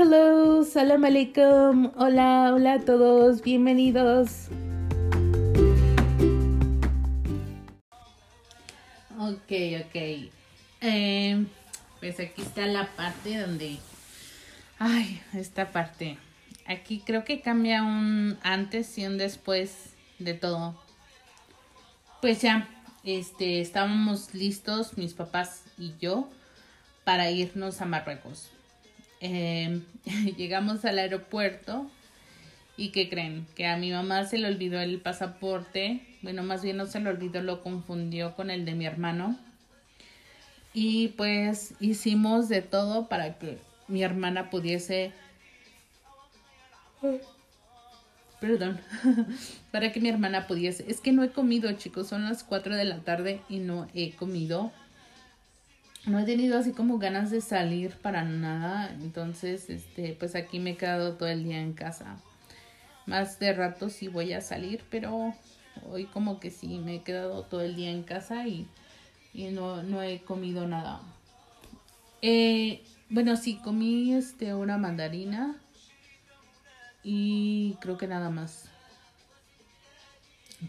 hello, salam alaikum. Hola, hola a todos, bienvenidos. Ok, ok. Eh, pues aquí está la parte donde... Ay, esta parte. Aquí creo que cambia un antes y un después de todo. Pues ya, este, estábamos listos, mis papás y yo, para irnos a Marruecos. Eh, llegamos al aeropuerto y ¿qué creen? Que a mi mamá se le olvidó el pasaporte. Bueno, más bien no se le olvidó, lo confundió con el de mi hermano. Y pues hicimos de todo para que mi hermana pudiese... Perdón. para que mi hermana pudiese... Es que no he comido, chicos. Son las 4 de la tarde y no he comido. No he tenido así como ganas de salir para nada. Entonces, este, pues aquí me he quedado todo el día en casa. Más de rato sí voy a salir, pero hoy como que sí me he quedado todo el día en casa y, y no, no he comido nada. Eh, bueno, sí, comí este, una mandarina y creo que nada más.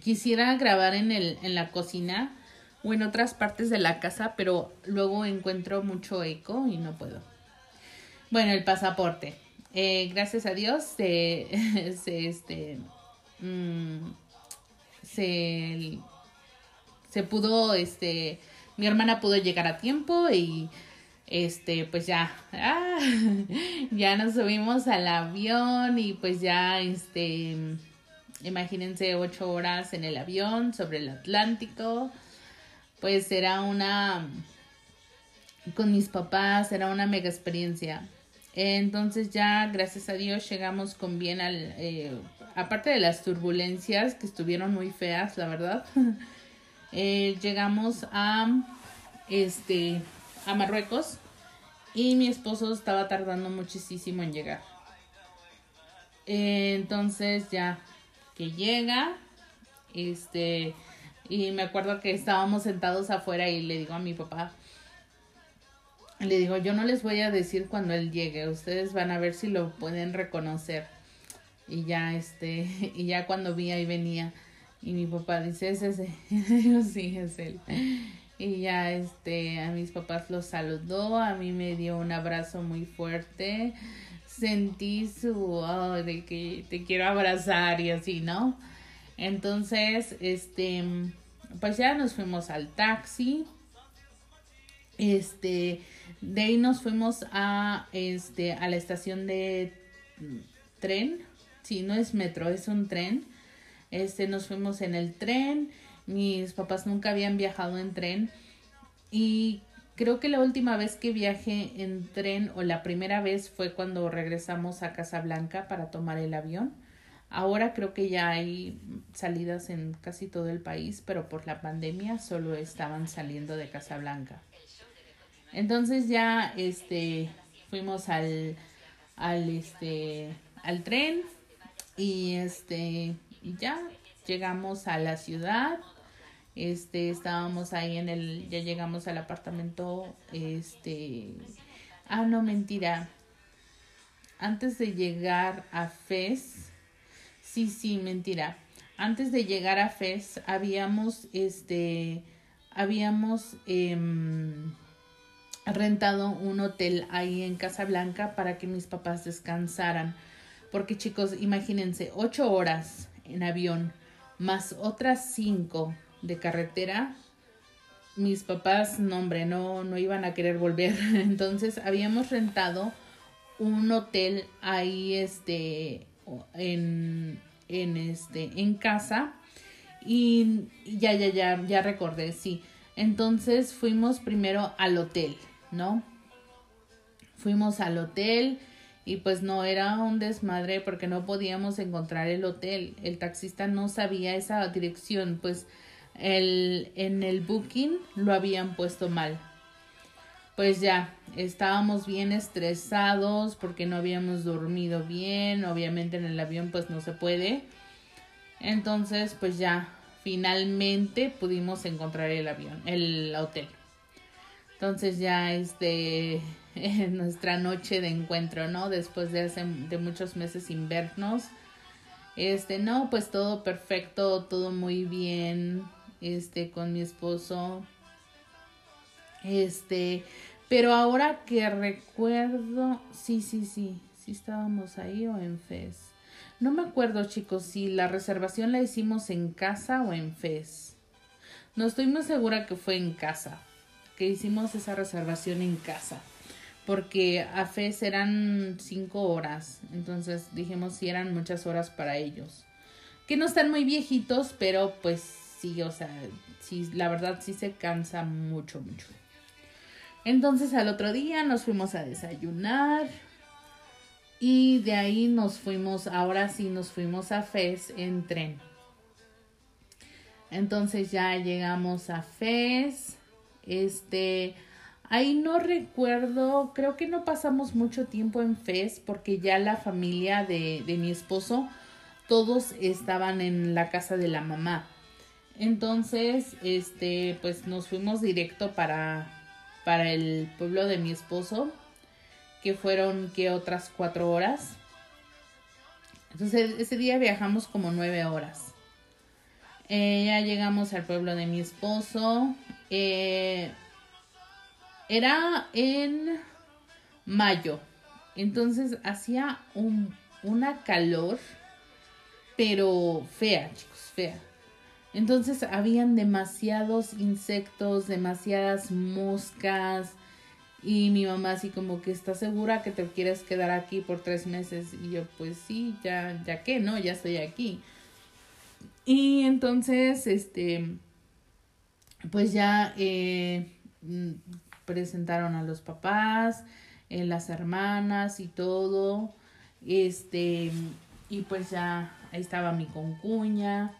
Quisiera grabar en, el, en la cocina o en otras partes de la casa, pero luego encuentro mucho eco y no puedo. Bueno, el pasaporte. Eh, gracias a Dios se, se este, mm, se, se pudo, este, mi hermana pudo llegar a tiempo y este, pues ya, ah, ya nos subimos al avión y pues ya, este, imagínense ocho horas en el avión sobre el Atlántico, pues era una, con mis papás, era una mega experiencia. Entonces ya, gracias a Dios, llegamos con bien al, eh, aparte de las turbulencias que estuvieron muy feas, la verdad, eh, llegamos a, este, a Marruecos y mi esposo estaba tardando muchísimo en llegar. Entonces ya que llega, este, y me acuerdo que estábamos sentados afuera y le digo a mi papá, le digo, yo no les voy a decir cuando él llegue, ustedes van a ver si lo pueden reconocer. Y ya, este, y ya cuando vi ahí venía, y mi papá dice, es ese, sí, es él. Y ya, este, a mis papás los saludó, a mí me dio un abrazo muy fuerte, sentí su, oh, de que te quiero abrazar y así, ¿no? Entonces, este, pues ya nos fuimos al taxi, este, de ahí nos fuimos a, este, a la estación de tren. Sí, no es metro, es un tren. Este, nos fuimos en el tren. Mis papás nunca habían viajado en tren. Y creo que la última vez que viajé en tren o la primera vez fue cuando regresamos a Casablanca para tomar el avión. Ahora creo que ya hay salidas en casi todo el país, pero por la pandemia solo estaban saliendo de Casablanca. Entonces ya este fuimos al al este al tren y este ya llegamos a la ciudad. Este estábamos ahí en el ya llegamos al apartamento este ah no mentira. Antes de llegar a Fez sí sí mentira. Antes de llegar a Fez habíamos este habíamos eh, rentado un hotel ahí en Casablanca para que mis papás descansaran. Porque chicos, imagínense, ocho horas en avión más otras cinco de carretera. Mis papás, no hombre, no, no iban a querer volver. Entonces habíamos rentado un hotel ahí, este, en, en este, en casa. Y ya, ya, ya, ya recordé, sí. Entonces fuimos primero al hotel. ¿no? Fuimos al hotel y pues no era un desmadre porque no podíamos encontrar el hotel. El taxista no sabía esa dirección, pues el, en el booking lo habían puesto mal. Pues ya, estábamos bien estresados porque no habíamos dormido bien, obviamente en el avión pues no se puede. Entonces pues ya, finalmente pudimos encontrar el avión, el hotel. Entonces ya este nuestra noche de encuentro, ¿no? Después de hace de muchos meses sin vernos. Este, no, pues todo perfecto, todo muy bien, este, con mi esposo. Este, pero ahora que recuerdo, sí, sí, sí, sí estábamos ahí o en FES. No me acuerdo, chicos, si la reservación la hicimos en casa o en FES. No estoy muy segura que fue en casa, que hicimos esa reservación en casa porque a FES eran cinco horas, entonces dijimos si eran muchas horas para ellos. Que no están muy viejitos, pero pues sí, o sea, sí, la verdad sí se cansa mucho, mucho. Entonces al otro día nos fuimos a desayunar y de ahí nos fuimos, ahora sí nos fuimos a FES en tren. Entonces ya llegamos a FES, este Ahí no recuerdo, creo que no pasamos mucho tiempo en FES porque ya la familia de, de mi esposo, todos estaban en la casa de la mamá. Entonces, este, pues nos fuimos directo para, para el pueblo de mi esposo, que fueron que otras cuatro horas. Entonces, ese día viajamos como nueve horas. Eh, ya llegamos al pueblo de mi esposo. Eh, era en mayo. Entonces hacía un, una calor, pero fea, chicos, fea. Entonces habían demasiados insectos, demasiadas moscas. Y mi mamá así como que está segura que te quieres quedar aquí por tres meses. Y yo pues sí, ya, ya que, ¿no? Ya estoy aquí. Y entonces, este, pues ya eh, presentaron a los papás, eh, las hermanas y todo. Este, y pues ya estaba mi concuña.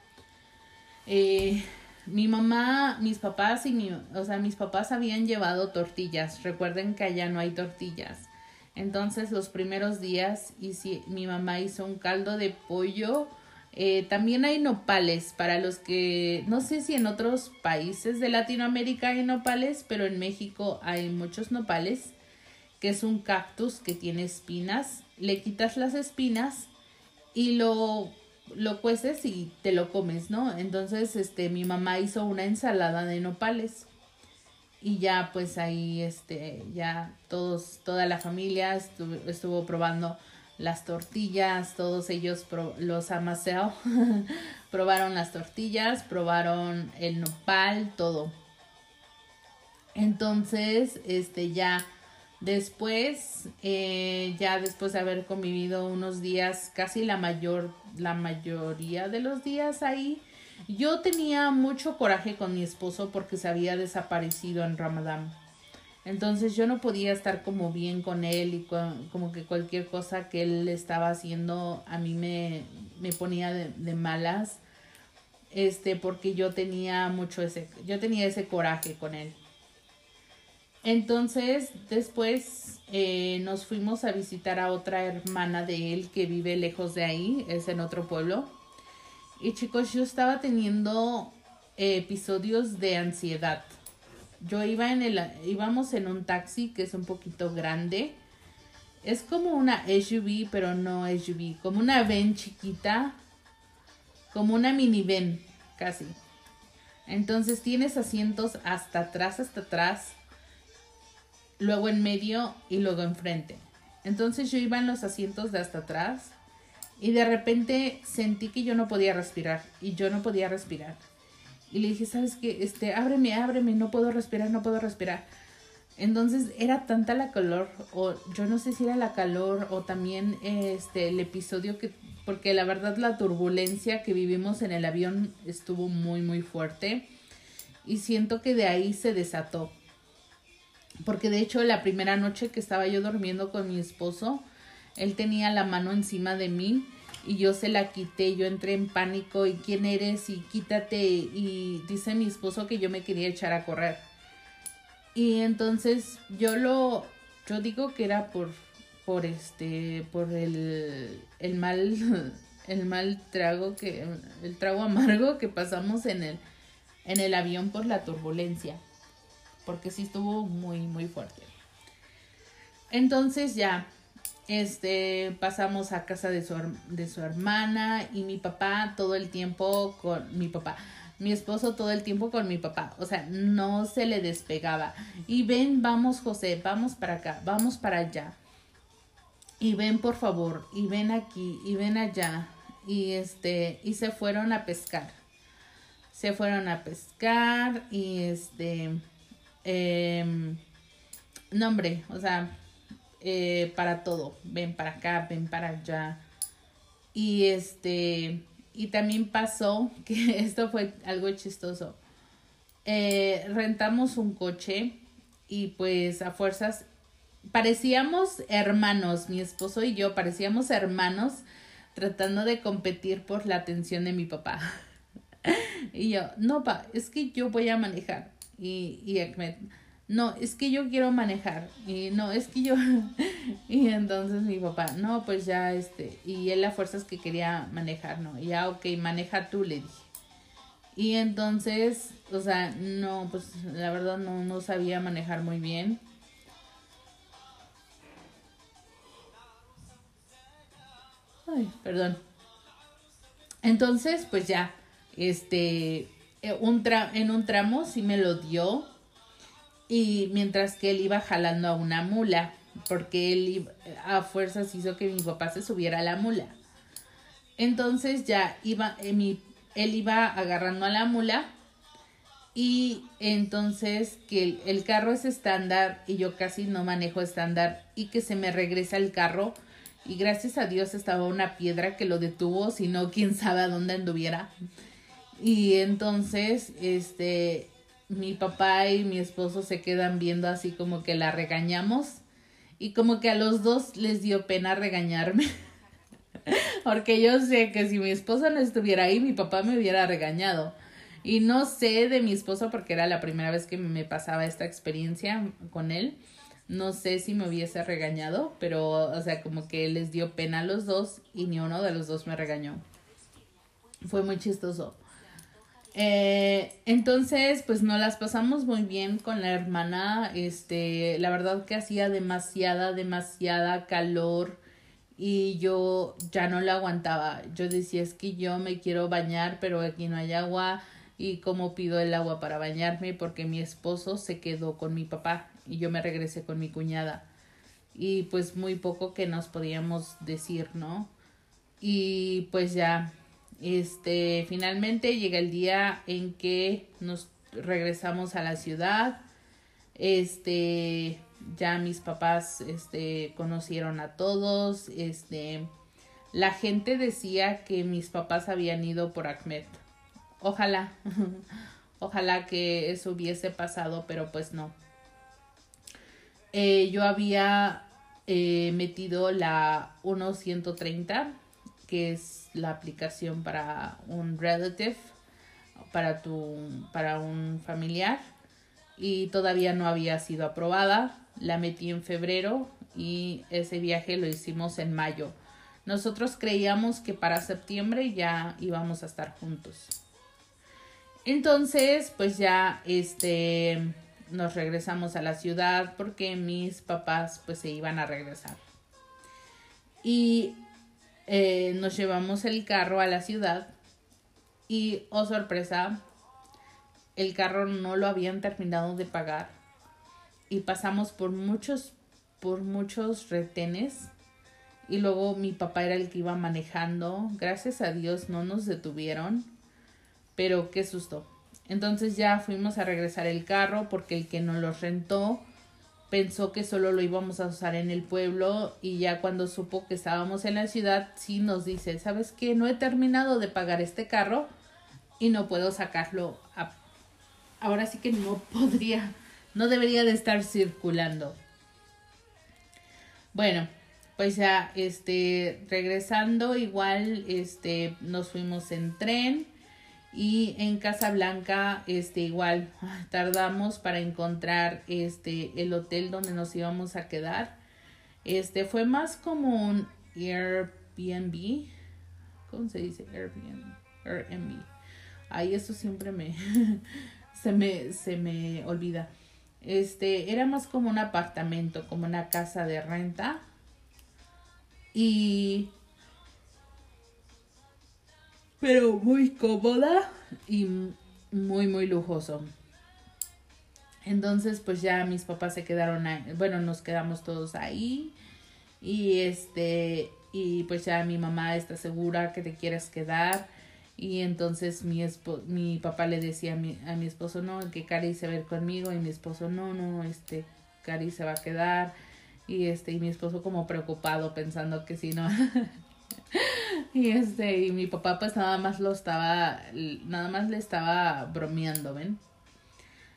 Eh, mi mamá, mis papás y mi, o sea, mis papás habían llevado tortillas. Recuerden que allá no hay tortillas. Entonces los primeros días si mi mamá hizo un caldo de pollo eh, también hay nopales para los que no sé si en otros países de Latinoamérica hay nopales, pero en México hay muchos nopales, que es un cactus que tiene espinas. Le quitas las espinas y lo, lo cueces y te lo comes, ¿no? Entonces, este, mi mamá hizo una ensalada de nopales. Y ya, pues ahí, este, ya todos, toda la familia estuvo probando las tortillas, todos ellos, los amaseo, probaron las tortillas, probaron el nopal, todo. Entonces, este ya después, eh, ya después de haber convivido unos días, casi la mayor, la mayoría de los días ahí, yo tenía mucho coraje con mi esposo porque se había desaparecido en Ramadán. Entonces yo no podía estar como bien con él y como que cualquier cosa que él estaba haciendo a mí me, me ponía de, de, malas. Este, porque yo tenía mucho ese, yo tenía ese coraje con él. Entonces, después eh, nos fuimos a visitar a otra hermana de él que vive lejos de ahí, es en otro pueblo. Y chicos, yo estaba teniendo episodios de ansiedad yo iba en el, íbamos en un taxi que es un poquito grande. Es como una SUV, pero no SUV, como una van chiquita, como una minivan, casi. Entonces tienes asientos hasta atrás, hasta atrás, luego en medio y luego enfrente. Entonces yo iba en los asientos de hasta atrás y de repente sentí que yo no podía respirar y yo no podía respirar. Y le dije, ¿sabes qué? Este, ábreme, ábreme, no puedo respirar, no puedo respirar. Entonces era tanta la calor, o yo no sé si era la calor, o también este, el episodio que, porque la verdad la turbulencia que vivimos en el avión estuvo muy, muy fuerte. Y siento que de ahí se desató. Porque de hecho la primera noche que estaba yo durmiendo con mi esposo, él tenía la mano encima de mí y yo se la quité, yo entré en pánico y quién eres y quítate y dice mi esposo que yo me quería echar a correr. Y entonces yo lo, yo digo que era por, por este, por el, el mal, el mal trago que, el trago amargo que pasamos en el, en el avión por la turbulencia. Porque sí estuvo muy, muy fuerte. Entonces ya, este, pasamos a casa de su, de su hermana y mi papá todo el tiempo con mi papá. Mi esposo todo el tiempo con mi papá, o sea, no se le despegaba. Y ven, vamos José, vamos para acá, vamos para allá. Y ven por favor, y ven aquí, y ven allá. Y este, y se fueron a pescar. Se fueron a pescar y este, eh, no hombre, o sea, eh, para todo. Ven para acá, ven para allá. Y este, y también pasó que esto fue algo chistoso. Eh, rentamos un coche y pues a fuerzas parecíamos hermanos, mi esposo y yo parecíamos hermanos tratando de competir por la atención de mi papá. y yo, no, pa, es que yo voy a manejar. Y, y Ahmed, no, es que yo quiero manejar. Y no, es que yo. y entonces mi papá, no, pues ya este. Y él a fuerzas que quería manejar, ¿no? Y ya, ok, maneja tú, le dije. Y entonces, o sea, no, pues la verdad no, no sabía manejar muy bien. Ay, perdón. Entonces, pues ya, este, eh, un en un tramo sí me lo dio y mientras que él iba jalando a una mula, porque él a fuerzas hizo que mi papá se subiera a la mula. Entonces ya iba, eh, él iba agarrando a la mula y entonces que el, el, carro es estándar y yo casi no manejo estándar y que se me regresa el carro y gracias a Dios estaba una piedra que lo detuvo, si no quién sabe a dónde anduviera. Y entonces, este, mi papá y mi esposo se quedan viendo así como que la regañamos y como que a los dos les dio pena regañarme. Porque yo sé que si mi esposa no estuviera ahí, mi papá me hubiera regañado. Y no sé de mi esposo porque era la primera vez que me pasaba esta experiencia con él. No sé si me hubiese regañado, pero, o sea, como que les dio pena a los dos y ni uno de los dos me regañó. Fue muy chistoso. Eh, entonces, pues no las pasamos muy bien con la hermana. Este, la verdad que hacía demasiada, demasiada calor y yo ya no la aguantaba. Yo decía, es que yo me quiero bañar, pero aquí no hay agua. Y cómo pido el agua para bañarme porque mi esposo se quedó con mi papá y yo me regresé con mi cuñada. Y pues muy poco que nos podíamos decir, ¿no? Y pues ya este, finalmente llega el día en que nos regresamos a la ciudad. Este, ya mis papás, este, conocieron a todos. Este, la gente decía que mis papás habían ido por Ahmed. Ojalá, ojalá que eso hubiese pasado, pero pues no. Eh, yo había eh, metido la 1130 que es la aplicación para un relative, para tu, para un familiar y todavía no había sido aprobada. La metí en febrero y ese viaje lo hicimos en mayo. Nosotros creíamos que para septiembre ya íbamos a estar juntos. Entonces, pues ya este nos regresamos a la ciudad porque mis papás pues se iban a regresar. Y eh, nos llevamos el carro a la ciudad y, oh sorpresa, el carro no lo habían terminado de pagar y pasamos por muchos, por muchos retenes y luego mi papá era el que iba manejando. Gracias a Dios no nos detuvieron, pero qué susto. Entonces ya fuimos a regresar el carro porque el que nos lo rentó pensó que solo lo íbamos a usar en el pueblo y ya cuando supo que estábamos en la ciudad, sí nos dice, ¿sabes qué? No he terminado de pagar este carro y no puedo sacarlo. Ahora sí que no podría, no debería de estar circulando. Bueno, pues ya, este, regresando, igual, este, nos fuimos en tren y en Casablanca este igual tardamos para encontrar este el hotel donde nos íbamos a quedar. Este fue más como un Airbnb. Cómo se dice Airbnb Airbnb. Ay eso siempre me se me se me olvida. Este, era más como un apartamento, como una casa de renta. Y... Pero muy cómoda y muy, muy lujoso. Entonces, pues ya mis papás se quedaron, ahí, bueno, nos quedamos todos ahí. Y este, y pues ya mi mamá está segura que te quieres quedar. Y entonces mi, mi papá le decía a mi, a mi esposo, no, que Cari se va a ir conmigo. Y mi esposo, no, no, este, Cari se va a quedar. Y este, y mi esposo como preocupado pensando que si no. y este, y mi papá pues nada más lo estaba, nada más le estaba bromeando, ¿ven?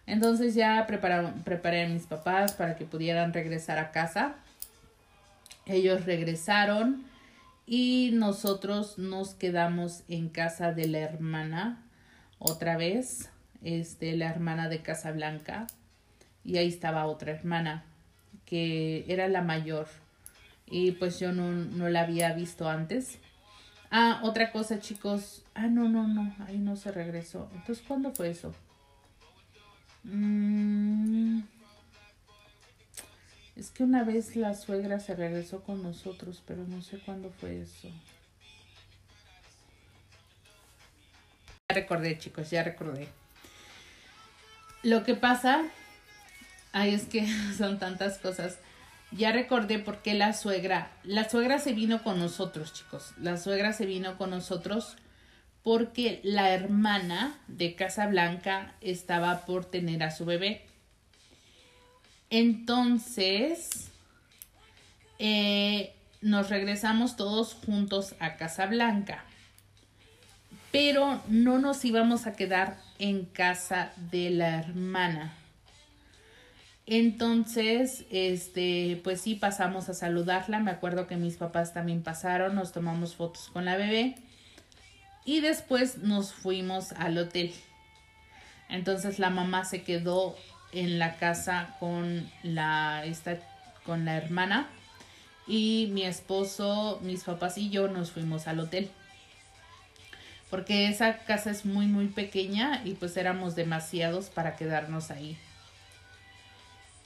Entonces ya preparé a mis papás para que pudieran regresar a casa. Ellos regresaron y nosotros nos quedamos en casa de la hermana otra vez, este, la hermana de Casablanca. Y ahí estaba otra hermana que era la mayor y pues yo no, no la había visto antes. Ah, otra cosa chicos. Ah, no, no, no, ahí no se regresó. Entonces, ¿cuándo fue eso? Mm. Es que una vez la suegra se regresó con nosotros, pero no sé cuándo fue eso. Ya recordé, chicos, ya recordé. Lo que pasa, ay, es que son tantas cosas. Ya recordé por qué la suegra, la suegra se vino con nosotros, chicos. La suegra se vino con nosotros porque la hermana de Casablanca estaba por tener a su bebé. Entonces, eh, nos regresamos todos juntos a Casablanca. Pero no nos íbamos a quedar en casa de la hermana. Entonces, este, pues sí pasamos a saludarla. Me acuerdo que mis papás también pasaron, nos tomamos fotos con la bebé y después nos fuimos al hotel. Entonces la mamá se quedó en la casa con la, esta, con la hermana y mi esposo, mis papás y yo nos fuimos al hotel. Porque esa casa es muy muy pequeña y pues éramos demasiados para quedarnos ahí.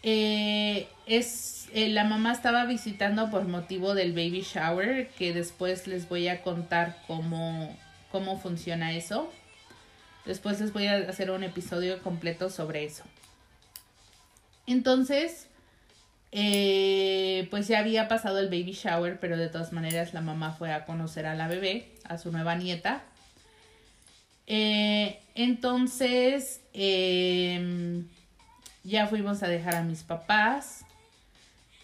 Eh, es eh, la mamá estaba visitando por motivo del baby shower que después les voy a contar cómo cómo funciona eso. Después les voy a hacer un episodio completo sobre eso. Entonces, eh, pues ya había pasado el baby shower, pero de todas maneras la mamá fue a conocer a la bebé, a su nueva nieta. Eh, entonces, em, ya fuimos a dejar a mis papás.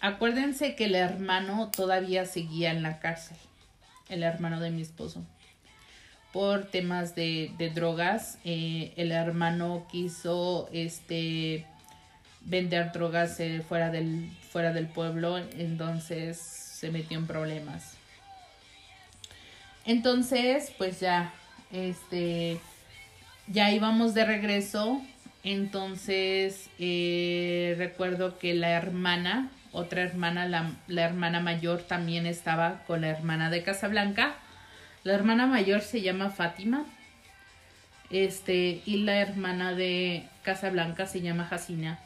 Acuérdense que el hermano todavía seguía en la cárcel, el hermano de mi esposo por temas de, drogas. Eh, el hermano quiso este vender drogas eh, fuera, del, fuera del pueblo, entonces se metió en problemas. Entonces, pues ya, este, ya íbamos de regreso. Entonces, eh, recuerdo que la hermana, otra hermana, la, hermana mayor también estaba con la hermana de Casablanca la hermana mayor se llama Fátima. Este, y la hermana de Casablanca se llama Jacina.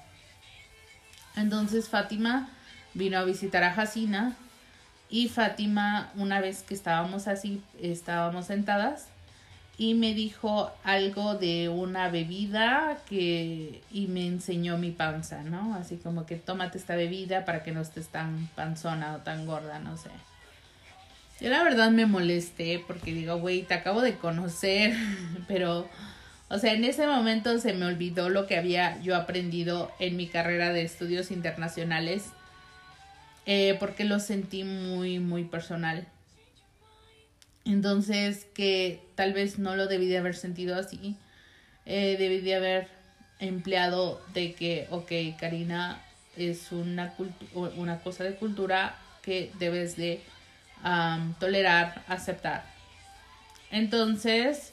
Entonces Fátima vino a visitar a Jacina y Fátima, una vez que estábamos así, estábamos sentadas, y me dijo algo de una bebida que y me enseñó mi panza, ¿no? Así como que tómate esta bebida para que no estés tan panzona o tan gorda, no sé. Yo la verdad me molesté porque digo, güey, te acabo de conocer, pero, o sea, en ese momento se me olvidó lo que había yo aprendido en mi carrera de estudios internacionales, eh, porque lo sentí muy, muy personal. Entonces, que tal vez no lo debí de haber sentido así, eh, debí de haber empleado de que, ok, Karina, es una, una cosa de cultura que debes de tolerar, aceptar. Entonces,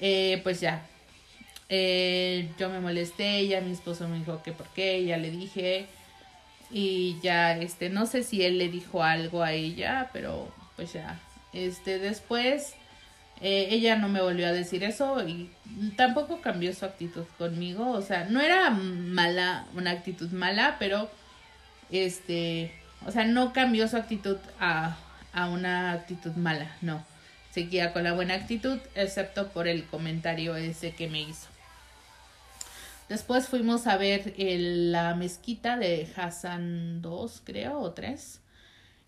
eh, pues ya, eh, yo me molesté, ya mi esposo me dijo que por qué, ya le dije y ya, este, no sé si él le dijo algo a ella, pero pues ya, este, después Eh, ella no me volvió a decir eso y tampoco cambió su actitud conmigo. O sea, no era mala, una actitud mala, pero este, o sea, no cambió su actitud a, a una actitud mala, no. Seguía con la buena actitud, excepto por el comentario ese que me hizo. Después fuimos a ver la mezquita de Hassan 2, creo, o 3,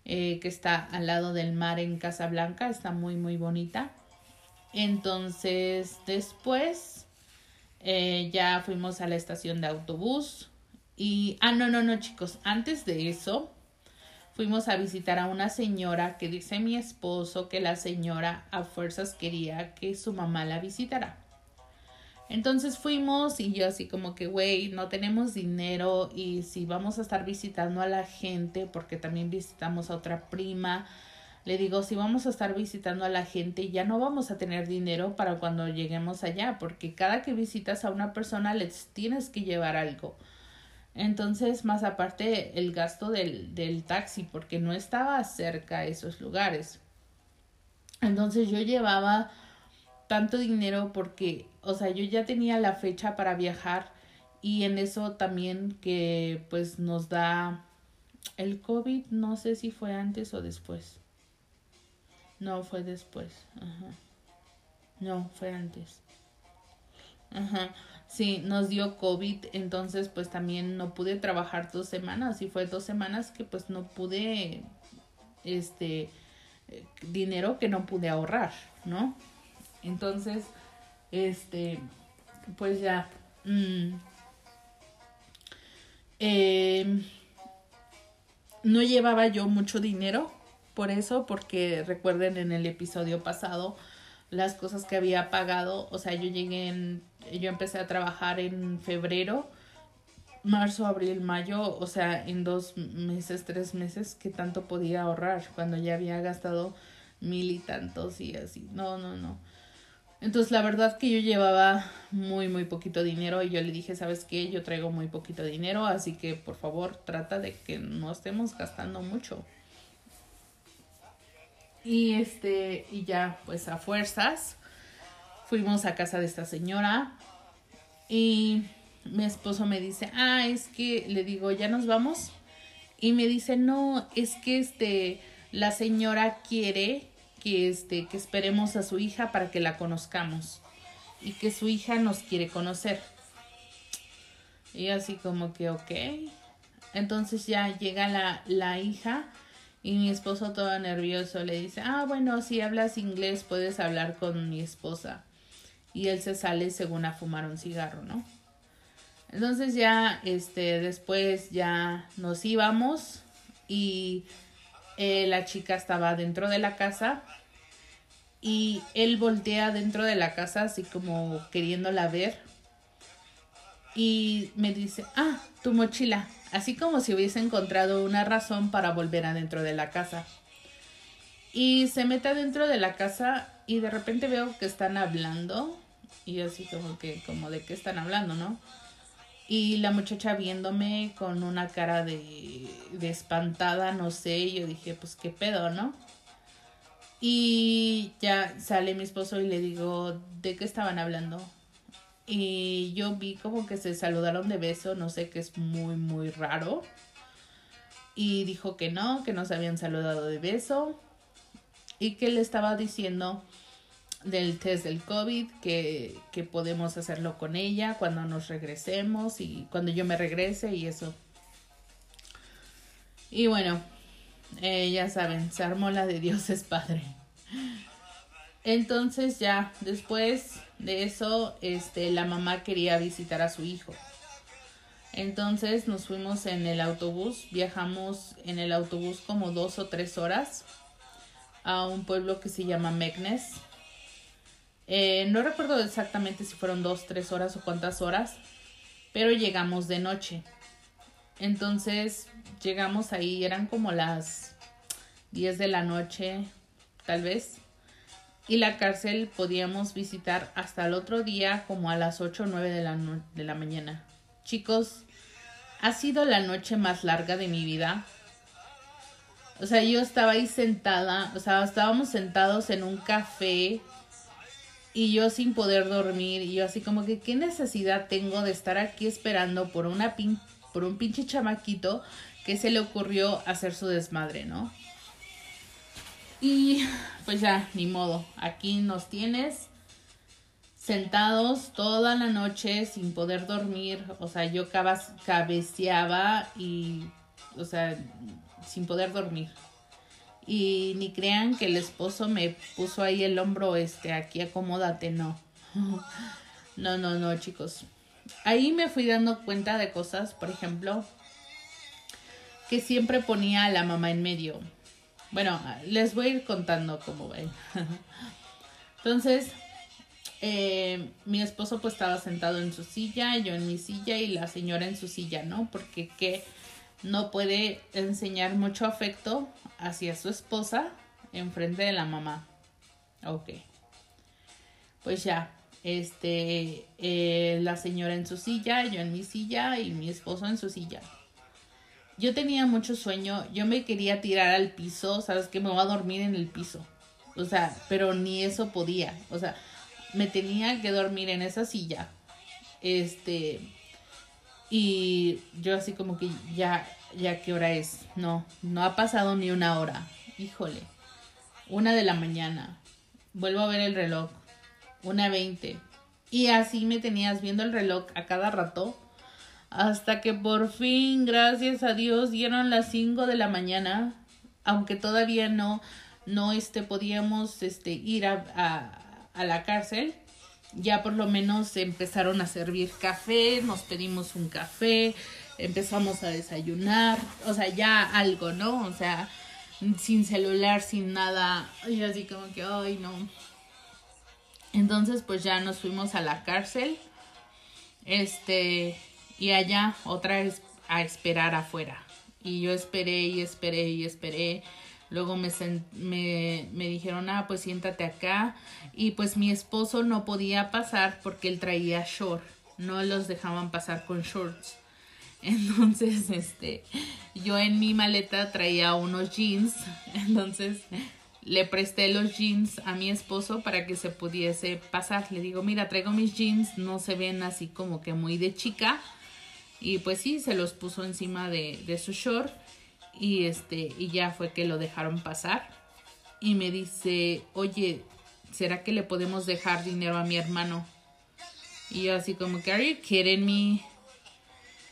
eh, que está al lado del mar en Casablanca. Está muy, muy bonita. Entonces, después eh, ya fuimos a la estación de autobús. Y, ah, no, no, no, chicos, antes de eso, fuimos a visitar a una señora que dice mi esposo que la señora a fuerzas quería que su mamá la visitara. Entonces fuimos y yo así como que, güey, no tenemos dinero y si vamos a estar visitando a la gente, porque también visitamos a otra prima, le digo, si vamos a estar visitando a la gente, ya no vamos a tener dinero para cuando lleguemos allá, porque cada que visitas a una persona les tienes que llevar algo. Entonces, más aparte el gasto del, del taxi, porque no estaba cerca a esos lugares. Entonces yo llevaba tanto dinero porque, o sea, yo ya tenía la fecha para viajar y en eso también que pues nos da el COVID, no sé si fue antes o después. No, fue después. Ajá. No, fue antes. Ajá. Sí, nos dio COVID, entonces pues también no pude trabajar dos semanas y fue dos semanas que pues no pude, este, eh, dinero que no pude ahorrar, ¿no? Entonces, este, pues ya. Em, no llevaba yo mucho dinero por eso, porque recuerden en el episodio pasado las cosas que había pagado, o sea, yo llegué en, yo empecé a trabajar en febrero, marzo, abril, mayo, o sea, en dos meses, tres meses, que tanto podía ahorrar cuando ya había gastado mil y tantos y así. No, no, no. Entonces la verdad que yo llevaba muy muy poquito dinero y yo le dije, ¿sabes qué? Yo traigo muy poquito dinero, así que por favor trata de que no estemos gastando mucho. Y este, y ya pues a fuerzas fuimos a casa de esta señora y mi esposo me dice, ah, es que le digo, ya nos vamos. Y me dice, no, es que este, la señora quiere que este que esperemos a su hija para que la conozcamos y que su hija nos quiere conocer. Y así como que, ok. Entonces ya llega la, la hija y mi esposo todo nervioso le dice, ah, bueno, si hablas inglés puedes hablar con mi esposa. Y él se sale según a fumar un cigarro, ¿no? Entonces ya, este, después ya nos íbamos y eh, la chica estaba dentro de la casa y él voltea dentro de la casa así como queriéndola ver y me dice, ah, tu mochila, así como si hubiese encontrado una razón para volver adentro de la casa. Y se mete adentro de la casa y de repente veo que están hablando y así como que, como de qué están hablando, ¿no? Y la muchacha viéndome con una cara de, de espantada, no sé, yo dije, pues qué pedo, ¿no? Y ya sale mi esposo y le digo, ¿de qué estaban hablando? Y yo vi como que se saludaron de beso, no sé, que es muy, muy raro. Y dijo que no, que no se habían saludado de beso. Y que le estaba diciendo del test del COVID, que, que podemos hacerlo con ella cuando nos regresemos y cuando yo me regrese y eso. Y bueno, eh, ya saben, se armó la de Dios es Padre. Entonces ya, después de eso, este, la mamá quería visitar a su hijo. Entonces nos fuimos en el autobús, viajamos en el autobús como dos o tres horas a un pueblo que se llama Meknes. Eh, no recuerdo exactamente si fueron dos, tres horas o cuántas horas, pero llegamos de noche. Entonces llegamos ahí, eran como las 10 de la noche, tal vez. Y la cárcel podíamos visitar hasta el otro día como a las 8 o 9 de la, de la mañana. Chicos, ha sido la noche más larga de mi vida. O sea, yo estaba ahí sentada, o sea, estábamos sentados en un café y yo sin poder dormir y yo así como que qué necesidad tengo de estar aquí esperando por una pin por un pinche chamaquito que se le ocurrió hacer su desmadre, ¿no? Y pues ya, ni modo, aquí nos tienes sentados toda la noche sin poder dormir, o sea, yo cabeceaba y, o sea, sin poder dormir. Y ni crean que el esposo me puso ahí el hombro, este, aquí acomódate, no. No, no, no, chicos. Ahí me fui dando cuenta de cosas, por ejemplo, que siempre ponía a la mamá en medio. Bueno, les voy a ir contando cómo ven. Entonces, eh, mi esposo pues estaba sentado en su silla, yo en mi silla y la señora en su silla, ¿no? Porque que no puede enseñar mucho afecto hacia su esposa en frente de la mamá. Ok. Pues ya, este, eh, la señora en su silla, yo en mi silla y mi esposo en su silla. Yo tenía mucho sueño, yo me quería tirar al piso, sabes que me voy a dormir en el piso. O sea, pero ni eso podía. O sea, me tenía que dormir en esa silla. Este, y yo así como que ya, ya qué hora es. No, no ha pasado ni una hora. Híjole. Una de la mañana. Vuelvo a ver el reloj. Una veinte. Y así me tenías viendo el reloj a cada rato. Hasta que por fin, gracias a Dios, dieron las cinco de la mañana. Aunque todavía no, no este, podíamos este, ir a, a, a la cárcel ya por lo menos empezaron a servir café, nos pedimos un café, empezamos a desayunar, o sea, ya algo, ¿no? O sea, sin celular, sin nada, y así como que, ay, no. Entonces, pues ya nos fuimos a la cárcel, este, y allá otra vez a esperar afuera. Y yo esperé y esperé y esperé Luego me, me, me, dijeron, ah, pues siéntate acá. Y pues mi esposo no podía pasar porque él traía short. No los dejaban pasar con shorts. Entonces, este, yo en mi maleta traía unos jeans. Entonces, le presté los jeans a mi esposo para que se pudiese pasar. Le digo, mira, traigo mis jeans, no se ven así como que muy de chica. Y pues sí, se los puso encima de, su short y este y ya fue que lo dejaron pasar y me dice oye será que le podemos dejar dinero a mi hermano y yo así como que are you kidding me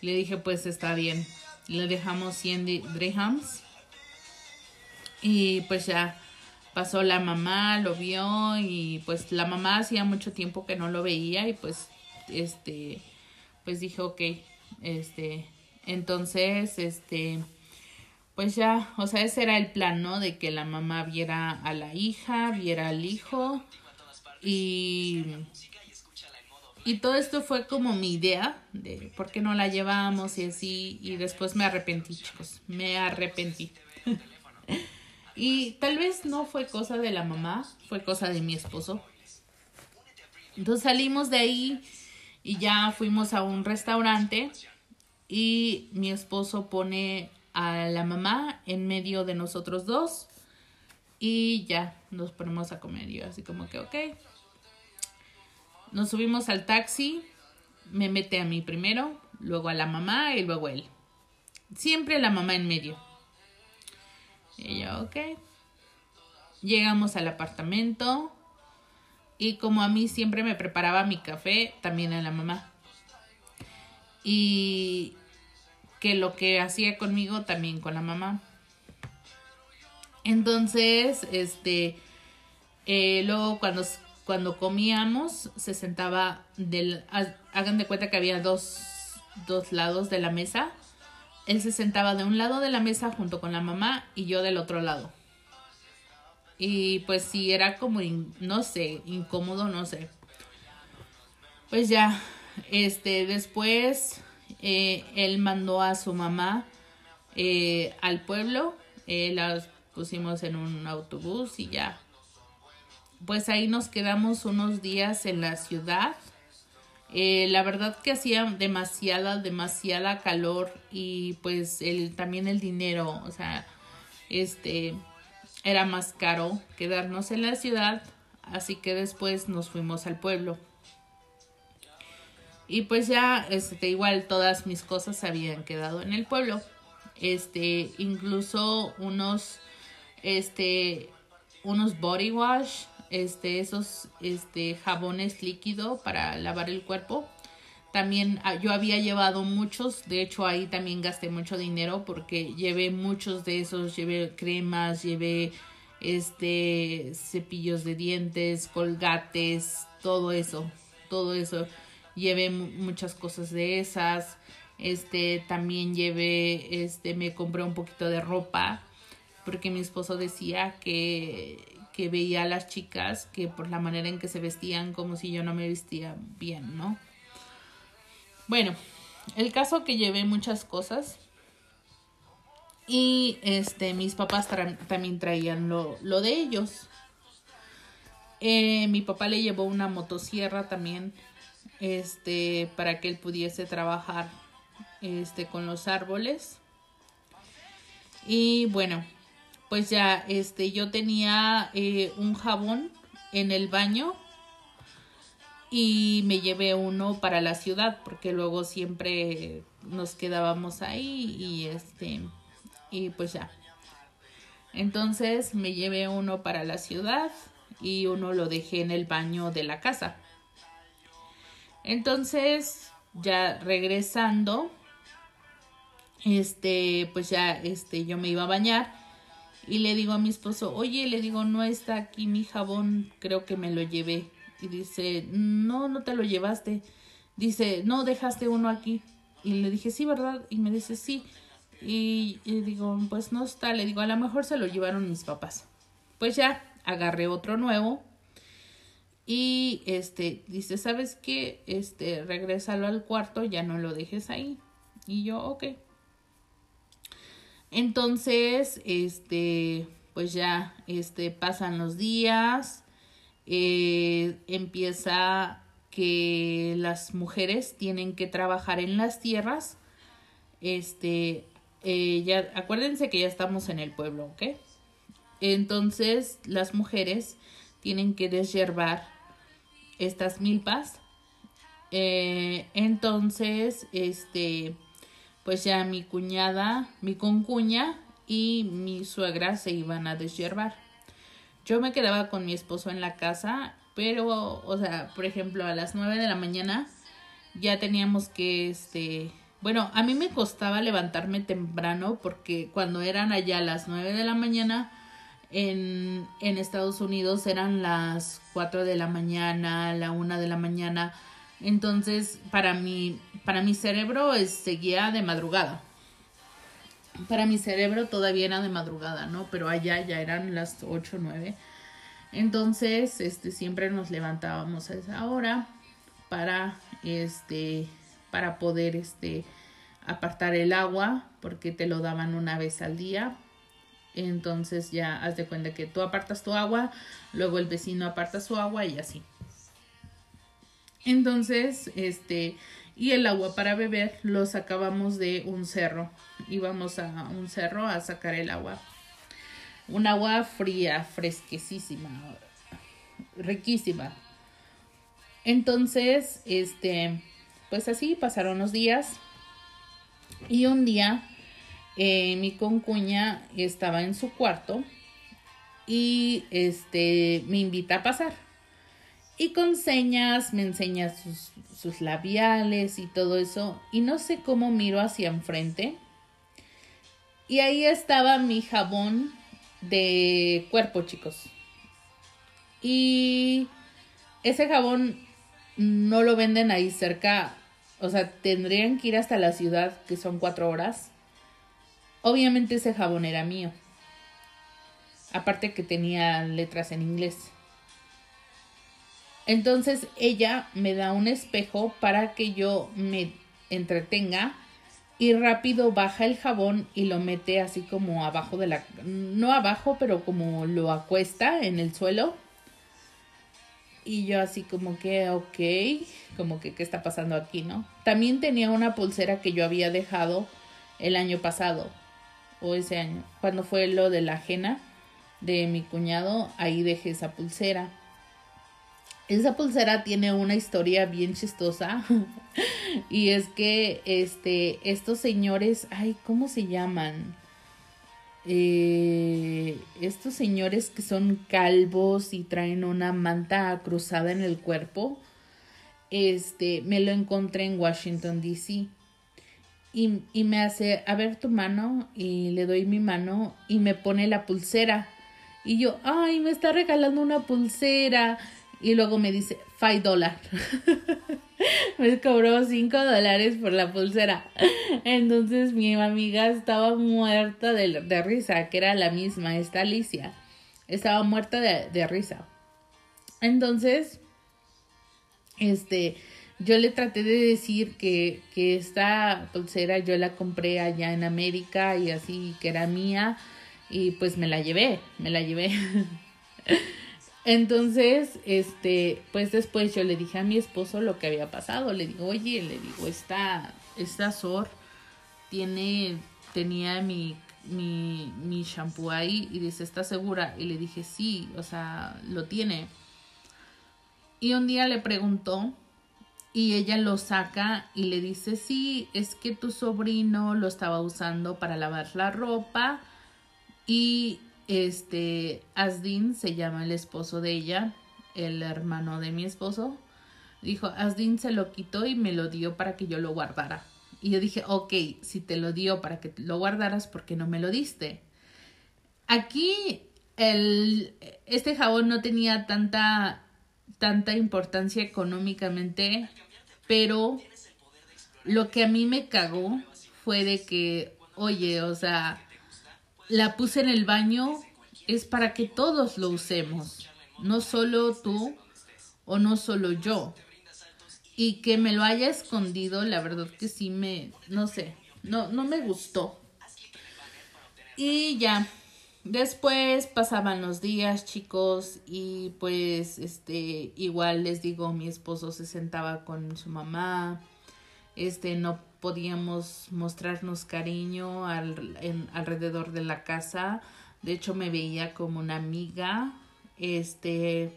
le dije pues está bien le dejamos 100 dirhams y pues ya pasó la mamá lo vio y pues la mamá hacía mucho tiempo que no lo veía y pues este pues dijo ok este entonces este pues ya, o sea, ese era el plan, ¿no? De que la mamá viera a la hija, viera al hijo y... Y todo esto fue como mi idea de por qué no la llevamos y así. Y después me arrepentí, chicos. Me arrepentí. y tal vez no fue cosa de la mamá, fue cosa de mi esposo. Entonces salimos de ahí y ya fuimos a un restaurante y mi esposo pone a la mamá en medio de nosotros dos y ya nos ponemos a comer. Yo así como que, ok. Nos subimos al taxi, me mete a mí primero, luego a la mamá y luego él. Siempre la mamá en medio. Y yo, ok. Llegamos al apartamento y como a mí siempre me preparaba mi café, también a la mamá. Y que lo que hacía conmigo también con la mamá. Entonces, este, eh, luego cuando, cuando comíamos, se sentaba del, hagan de cuenta que había dos, dos lados de la mesa. Él se sentaba de un lado de la mesa junto con la mamá y yo del otro lado. Y pues sí, era como, no sé, incómodo, no sé. Pues ya, este, después eh, él mandó a su mamá eh, al pueblo, eh, las pusimos en un autobús y ya. Pues ahí nos quedamos unos días en la ciudad. la verdad que hacía demasiada, demasiada calor y pues el, también el dinero, o sea, este, era más caro quedarnos en la ciudad Así que después nos fuimos al pueblo. Y pues ya, este, igual todas mis cosas habían quedado en el pueblo. Este, incluso unos, este, unos body wash, este, esos, este, jabones líquido para lavar el cuerpo. También ah, yo había llevado muchos, de hecho ahí también gasté mucho dinero porque llevé muchos de esos, llevé cremas, llevé este cepillos de dientes, colgates, todo eso, todo eso llevé muchas cosas de esas. Este, también llevé, este, me compré un poquito de ropa porque mi esposo decía que, que veía a las chicas que por la manera en que se vestían como si yo no me vestía bien, ¿no? Bueno, el caso que llevé muchas cosas y este mis papás también traían lo, lo de ellos. Eh, mi papá le llevó una motosierra también este, para que él pudiese trabajar este, con los árboles. Y bueno, pues ya, este, yo tenía eh, un jabón en el baño y me llevé uno para la ciudad porque luego siempre nos quedábamos ahí y este, y pues ya. Entonces me llevé uno para la ciudad y uno lo dejé en el baño de la casa. Entonces, ya regresando, este, pues ya, este, yo me iba a bañar y le digo a mi esposo, oye, le digo, no está aquí mi jabón, creo que me lo llevé. Y dice, no, no te lo llevaste. Dice, no, dejaste uno aquí. Y le dije, sí, ¿verdad? Y me dice, sí. Y, y digo, pues no está. Le digo, a lo mejor se lo llevaron mis papás. Pues ya, agarré otro nuevo y este dice, ¿sabes qué? Este, regrésalo al cuarto, ya no lo dejes ahí. Y yo, ok. Entonces, este, pues ya, este, pasan los días, eh, empieza que las mujeres tienen que trabajar en las tierras. Este, eh, ya, acuérdense que ya estamos en el pueblo, ¿ok? Entonces, las mujeres tienen que deshiervar estas milpas. Eh, entonces, este, pues ya mi cuñada, mi concuña y mi suegra se iban a deshiervar. Yo me quedaba con mi esposo en la casa, pero, o sea, por ejemplo, a las nueve de la mañana ya teníamos que, este, bueno, a mí me costaba levantarme temprano porque cuando eran allá las nueve de la mañana, en, en Estados Unidos eran las 4 de la mañana, la 1 de la mañana. Entonces, para mi, para mi cerebro es, seguía de madrugada. Para mi cerebro todavía era de madrugada, ¿no? Pero allá ya eran las 8 o 9. Entonces, este, siempre nos levantábamos a esa hora para, este, para poder, este, apartar el agua, porque te lo daban una vez al día entonces ya haz de cuenta que tú apartas tu agua, luego el vecino aparta su agua y así. Entonces, este, y el agua para beber lo sacábamos de un cerro. Íbamos a un cerro a sacar el agua. Un agua fría, fresquísima, riquísima. Entonces, este, pues así pasaron los días. Y un día eh, mi concuña estaba en su cuarto y este me invita a pasar. Y con señas me enseña sus, labiales y todo eso. Y no sé cómo miro hacia enfrente. Y ahí estaba mi jabón de cuerpo, chicos. Y ese jabón no lo venden ahí cerca. O sea, tendrían que ir hasta la ciudad, que son cuatro horas. Obviamente ese jabón era mío. Aparte que tenía letras en inglés. Entonces ella me da un espejo para que yo me entretenga y rápido baja el jabón y lo mete así como abajo de la... no abajo, pero como lo acuesta en el suelo. Y yo así como que, ok, como que, ¿qué está pasando aquí, no? También tenía una pulsera que yo había dejado el año pasado o ese año, cuando fue lo de la ajena de mi cuñado, ahí dejé esa pulsera. Esa pulsera tiene una historia bien chistosa. y es que este estos señores, ay, ¿cómo se llaman? Eh, estos señores que son calvos y traen una manta cruzada en el cuerpo, este, me lo encontré en Washington, D.C. Y, y me hace, a ver tu mano, y le doy mi mano y me pone la pulsera. Y yo, ay, me está regalando una pulsera. Y luego me dice, five dólares. me cobró cinco dólares por la pulsera. Entonces mi amiga estaba muerta de, de, risa, que era la misma, esta Alicia. Estaba muerta de, de risa. Entonces, este, yo le traté de decir que, que esta pulsera yo la compré allá en América y así que era mía y pues me la llevé, me la llevé. Entonces, este, pues después yo le dije a mi esposo lo que había pasado. Le digo, oye, le digo, esta, esta Sor tiene, tenía mi, mi, mi shampoo ahí y dice, ¿está segura? Y le dije, sí, o sea, lo tiene. Y un día le preguntó y ella lo saca y le dice, sí, es que tu sobrino lo estaba usando para lavar la ropa y este, Asdin se llama el esposo de ella, el hermano de mi esposo. Dijo, Asdin se lo quitó y me lo dio para que yo lo guardara. Y yo dije, ok, si te lo dio para que lo guardaras, ¿por qué no me lo diste? Aquí el, este jabón no tenía tanta, tanta importancia económicamente, pero lo que a mí me cagó fue de que, oye, o sea, la puse en el baño es para que todos lo usemos, no solo tú o no solo yo. Y que me lo haya escondido, la verdad que sí me, no sé, no, no me gustó. Y ya, después pasaban los días, chicos, y pues, este, igual les digo, mi esposo se sentaba con su mamá, este, no podíamos mostrarnos cariño al, en, alrededor de la casa. De hecho, me veía como una amiga. Este,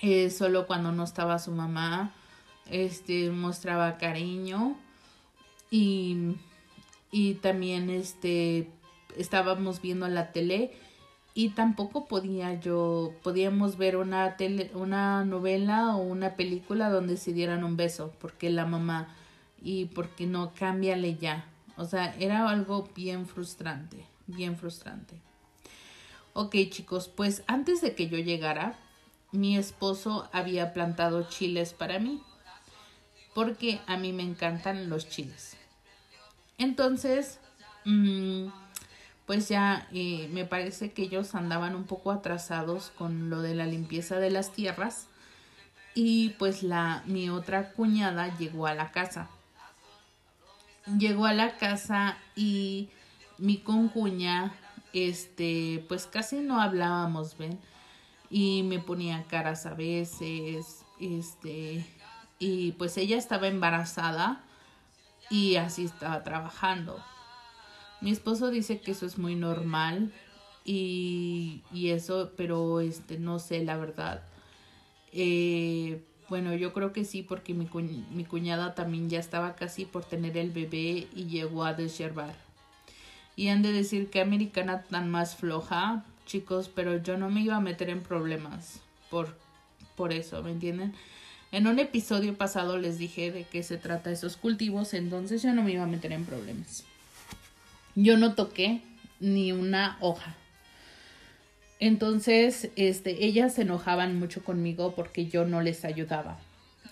eh, solo cuando no estaba su mamá, este, mostraba cariño. Y, y también, este, estábamos viendo la tele y tampoco podía yo, podíamos ver una tele, una novela o una película donde se dieran un beso, porque la mamá y porque no cámbiale ya. O sea, era algo bien frustrante, bien frustrante. Ok chicos, pues antes de que yo llegara, mi esposo había plantado chiles para mí, porque a mí me encantan los chiles. Entonces, mm, pues ya eh, me parece que ellos andaban un poco atrasados con lo de la limpieza de las tierras y pues la mi otra cuñada llegó a la casa llegó a la casa y mi concuña, este, pues casi no hablábamos, ¿ven? Y me ponía caras a veces, este, y pues ella estaba embarazada y así estaba trabajando. Mi esposo dice que eso es muy normal y, y eso, pero este, no sé, la verdad. Eh, bueno, yo creo que sí, porque mi, mi cuñada también ya estaba casi por tener el bebé y llegó a deservar. Y han de decir que americana tan más floja, chicos, pero yo no me iba a meter en problemas por, por eso, ¿me entienden? En un episodio pasado les dije de qué se trata esos cultivos, entonces yo no me iba a meter en problemas. Yo no toqué ni una hoja. Entonces, este, ellas se enojaban mucho conmigo porque yo no les ayudaba.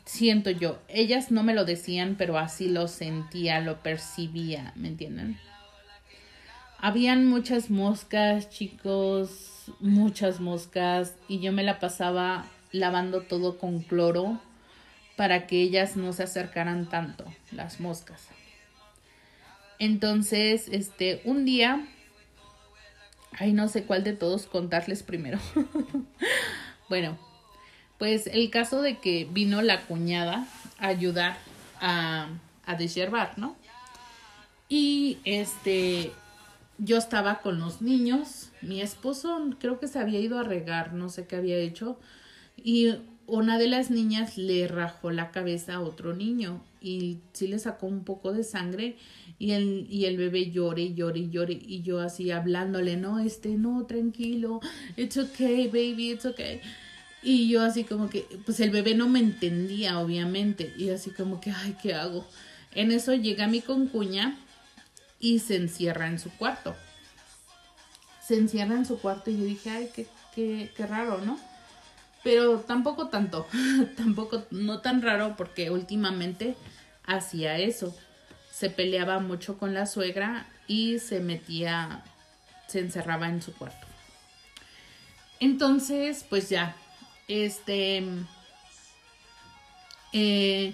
Siento yo, ellas no me lo decían, pero así lo sentía, lo percibía, ¿me entienden? Habían muchas moscas, chicos, muchas moscas, y yo me la pasaba lavando todo con cloro para que ellas no se acercaran tanto, las moscas. Entonces, este, un día Ay, no sé cuál de todos contarles primero. bueno, pues el caso de que vino la cuñada a ayudar a, a deshiervar, ¿no? Y este, yo estaba con los niños, mi esposo creo que se había ido a regar, no sé qué había hecho, y una de las niñas le rajó la cabeza a otro niño y sí le sacó un poco de sangre y el, y el bebé llore, llore, llore y yo así hablándole, no, este, no, tranquilo, it's okay, baby, it's okay. Y yo así como que, pues el bebé no me entendía, obviamente, y así como que, ay, ¿qué hago? En eso llega mi concuña y se encierra en su cuarto. Se encierra en su cuarto y yo dije, ay, qué, qué, qué raro, ¿no? Pero tampoco tanto, tampoco, no tan raro porque últimamente hacía eso. Se peleaba mucho con la suegra y se metía, se encerraba en su cuarto. Entonces, pues ya, este, eh,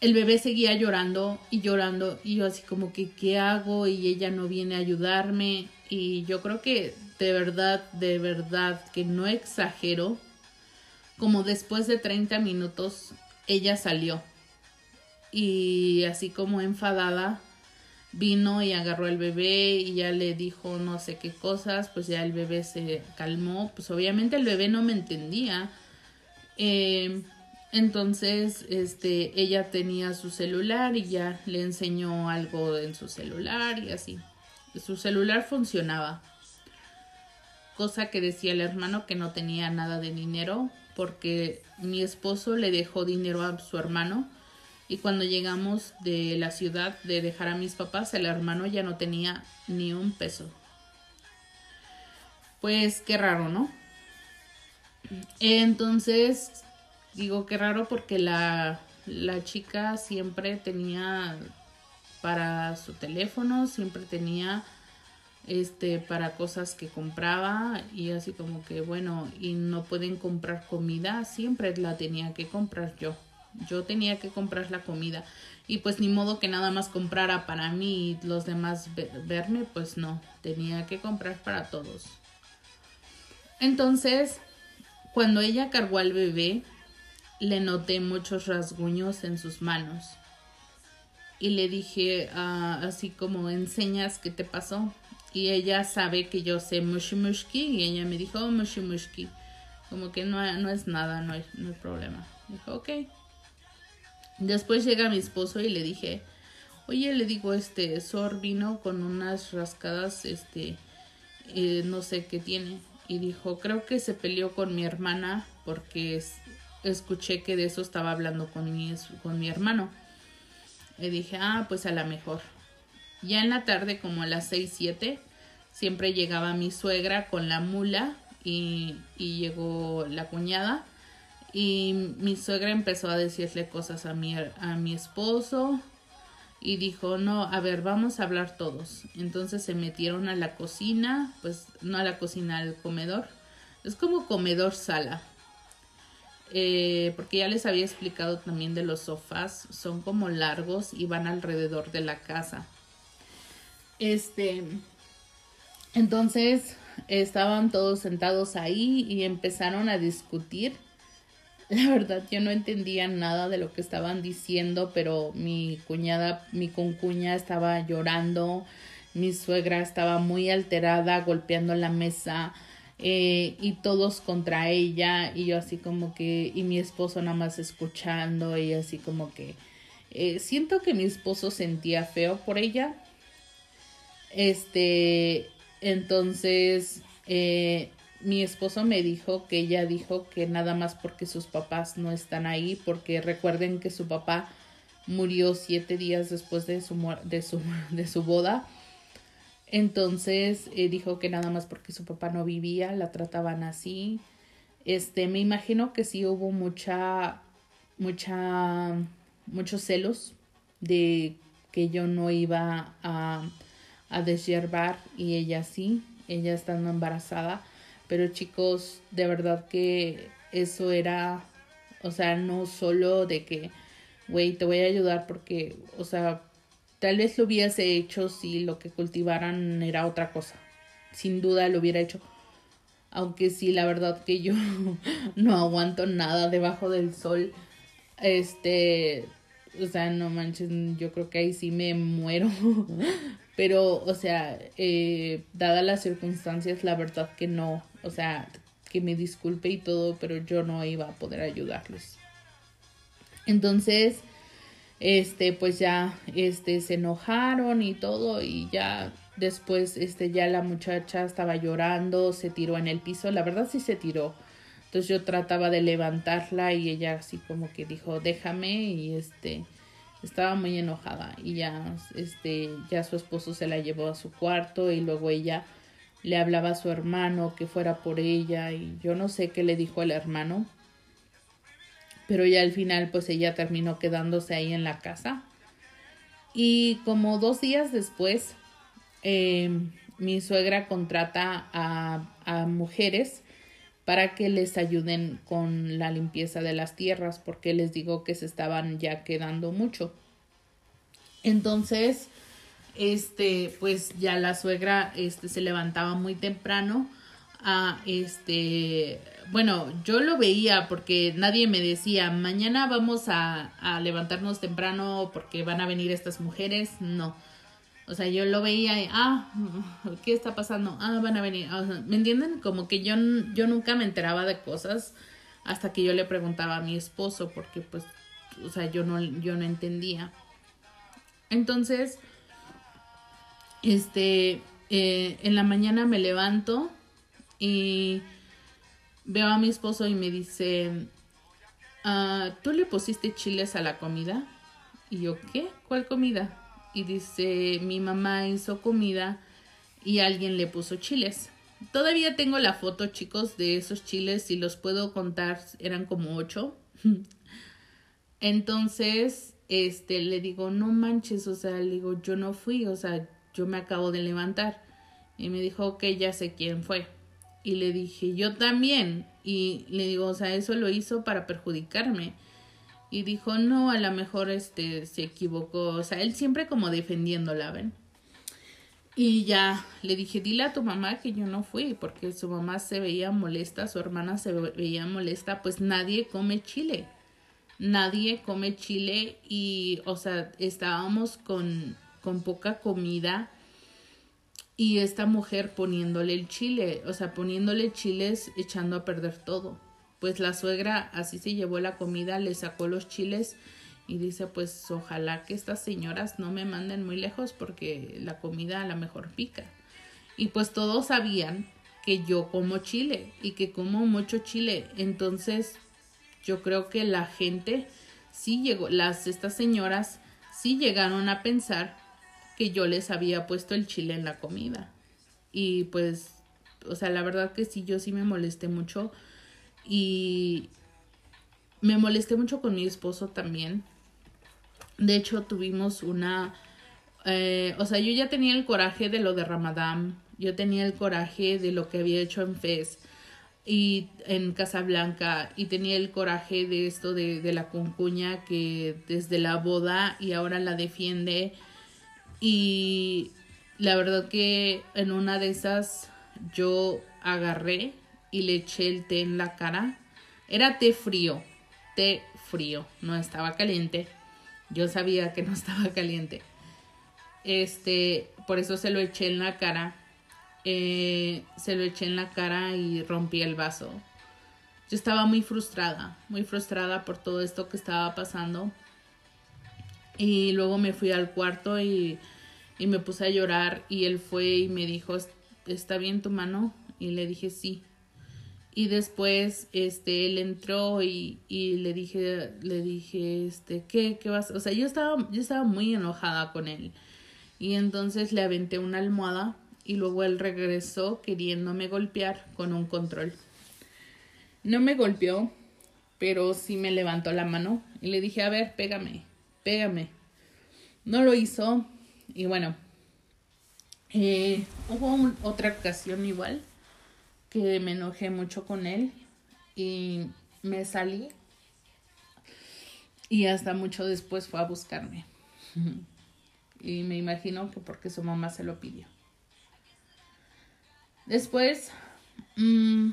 el bebé seguía llorando y llorando y yo así como que, ¿qué hago? Y ella no viene a ayudarme y yo creo que de verdad, de verdad, que no exagero, como después de 30 minutos, ella salió y así como enfadada, vino y agarró al bebé y ya le dijo no sé qué cosas, pues ya el bebé se calmó, pues obviamente el bebé no me entendía. Eh, entonces, este, ella tenía su celular y ya le enseñó algo en su celular y así. Su celular funcionaba. Cosa que decía el hermano que no tenía nada de dinero porque mi esposo le dejó dinero a su hermano y cuando llegamos de la ciudad de dejar a mis papás, el hermano ya no tenía ni un peso. Pues qué raro, ¿no? Entonces, digo qué raro porque la, la chica siempre tenía para su teléfono, siempre tenía este para cosas que compraba y así como que bueno y no pueden comprar comida siempre la tenía que comprar yo yo tenía que comprar la comida y pues ni modo que nada más comprara para mí y los demás verme, pues no, tenía que comprar para todos. Entonces, cuando ella cargó al bebé, le noté muchos rasguños en sus manos. Y le dije ah, así como enseñas qué te pasó. Y ella sabe que yo sé mushi y ella me dijo oh, mushi Como que no, no es nada, no hay, no hay problema. Dijo, ok. Después llega mi esposo y le dije, oye, le digo, este, Sor vino con unas rascadas, este, eh, no sé qué tiene. Y dijo, creo que se peleó con mi hermana porque escuché que de eso estaba hablando con mi, con mi hermano. Y dije, ah, pues a la mejor. Ya en la tarde, como a las seis, siete, siempre llegaba mi suegra con la mula y llegó la cuñada y mi suegra empezó a decirle cosas a mi, a mi esposo y dijo, no, a ver, vamos a hablar todos. Entonces se metieron a la cocina, pues no a la cocina, al comedor. Es como comedor sala. Eh, porque ya les había explicado también de los sofás, son como largos y van alrededor de la casa. Este, entonces estaban todos sentados ahí y empezaron a discutir la verdad yo no entendía nada de lo que estaban diciendo, pero mi cuñada, mi concuña estaba llorando, mi suegra estaba muy alterada, golpeando la mesa eh, y todos contra ella y yo así como que, y mi esposo nada más escuchando y así como que, eh, siento que mi esposo sentía feo por ella. Este, entonces, eh, mi esposo me dijo que ella dijo que nada más porque sus papás no están ahí, porque recuerden que su papá murió siete días después de su, de su, de su boda. Entonces eh, dijo que nada más porque su papá no vivía, la trataban así. Este, me imagino que sí hubo mucha, mucha, muchos celos de que yo no iba a, a deshiervar y ella sí, ella estando embarazada pero chicos, de verdad que eso era, o sea, no solo de que, güey, te voy a ayudar porque, o sea, tal vez lo hubiese hecho si lo que cultivaran era otra cosa. Sin duda lo hubiera hecho. Aunque sí, la verdad que yo no aguanto nada debajo del sol. Este, o sea, no manches, yo creo que ahí sí me muero. Pero, o sea, eh, dadas las circunstancias, la verdad que no, o sea, que me disculpe y todo, pero yo no iba a poder ayudarlos. Entonces, este, pues ya, este, se enojaron y todo y ya después, este, ya la muchacha estaba llorando, se tiró en el piso, la verdad sí se tiró. Entonces yo trataba de levantarla y ella así como que dijo, déjame y este, estaba muy enojada y ya, este, ya su esposo se la llevó a su cuarto y luego ella le hablaba a su hermano que fuera por ella y yo no sé qué le dijo el hermano, pero ya al final pues ella terminó quedándose ahí en la casa. Y como dos días después eh, mi suegra contrata a mujeres para que les ayuden con la limpieza de las tierras porque les digo que se estaban ya quedando mucho. Entonces este, pues ya la suegra, este, se levantaba muy temprano a, este, bueno, yo lo veía porque nadie me decía, mañana vamos a, a levantarnos temprano porque van a venir estas mujeres, no. O sea, yo lo veía y, ah, ¿qué está pasando? Ah, van a venir. ¿Me entienden? Como que yo, yo nunca me enteraba de cosas hasta que yo le preguntaba a mi esposo porque pues, o sea, yo no, yo no entendía. Entonces, este, eh, en la mañana me levanto y veo a mi esposo y me dice, ah, ¿tú le pusiste chiles a la comida? Y yo, ¿qué? ¿Cuál comida? Y dice, mi mamá hizo comida y alguien le puso chiles. Todavía tengo la foto, chicos, de esos chiles. Si los puedo contar, eran como ocho. Entonces, este, le digo, no manches, o sea, le digo, yo no fui, o sea, yo me acabo de levantar. Y me dijo, ok, ya sé quién fue. Y le dije, yo también. Y le digo, o sea, eso lo hizo para perjudicarme. Y dijo, no, a lo mejor este se equivocó. O sea, él siempre como defendiéndola, ¿ven? Y ya le dije, dile a tu mamá que yo no fui, porque su mamá se veía molesta, su hermana se veía molesta, pues nadie come chile. Nadie come chile y, o sea, estábamos con con poca comida y esta mujer poniéndole el chile, o sea, poniéndole chiles echando a perder todo. Pues la suegra así se llevó la comida, le sacó los chiles y dice, pues ojalá que estas señoras no me manden muy lejos porque la comida a lo mejor pica. Y pues todos sabían que yo como chile y que como mucho chile. Entonces, yo creo que la gente sí llegó, las estas señoras sí llegaron a pensar que yo les había puesto el chile en la comida. Y pues, o sea, la verdad que sí, yo sí me molesté mucho. Y me molesté mucho con mi esposo también. De hecho, tuvimos una... Eh, o sea, yo ya tenía el coraje de lo de Ramadán. Yo tenía el coraje de lo que había hecho en Fez y en Casablanca y tenía el coraje de esto de, de la concuña que desde la boda y ahora la defiende y la verdad que en una de esas yo agarré y le eché el té en la cara. Era té frío, té frío, no estaba caliente. Yo sabía que no estaba caliente. Este, por eso se lo eché en la cara. Eh, se lo eché en la cara y rompí el vaso. Yo estaba muy frustrada, muy frustrada por todo esto que estaba pasando. Y luego me fui al cuarto y, y me puse a llorar y él fue y me dijo, ¿está bien tu mano? Y le dije, sí. Y después, este, él entró y, y le dije, le dije, este, ¿qué, qué vas? O sea, yo estaba, yo estaba muy enojada con él. Y entonces le aventé una almohada y luego él regresó queriéndome golpear con un control. No me golpeó, pero sí me levantó la mano y le dije, a ver, pégame pégame. No lo hizo y bueno, eh, hubo otra ocasión igual que me enojé mucho con él y me salí y hasta mucho después fue a buscarme. Y me imagino que porque su mamá se lo pidió. Después, mm,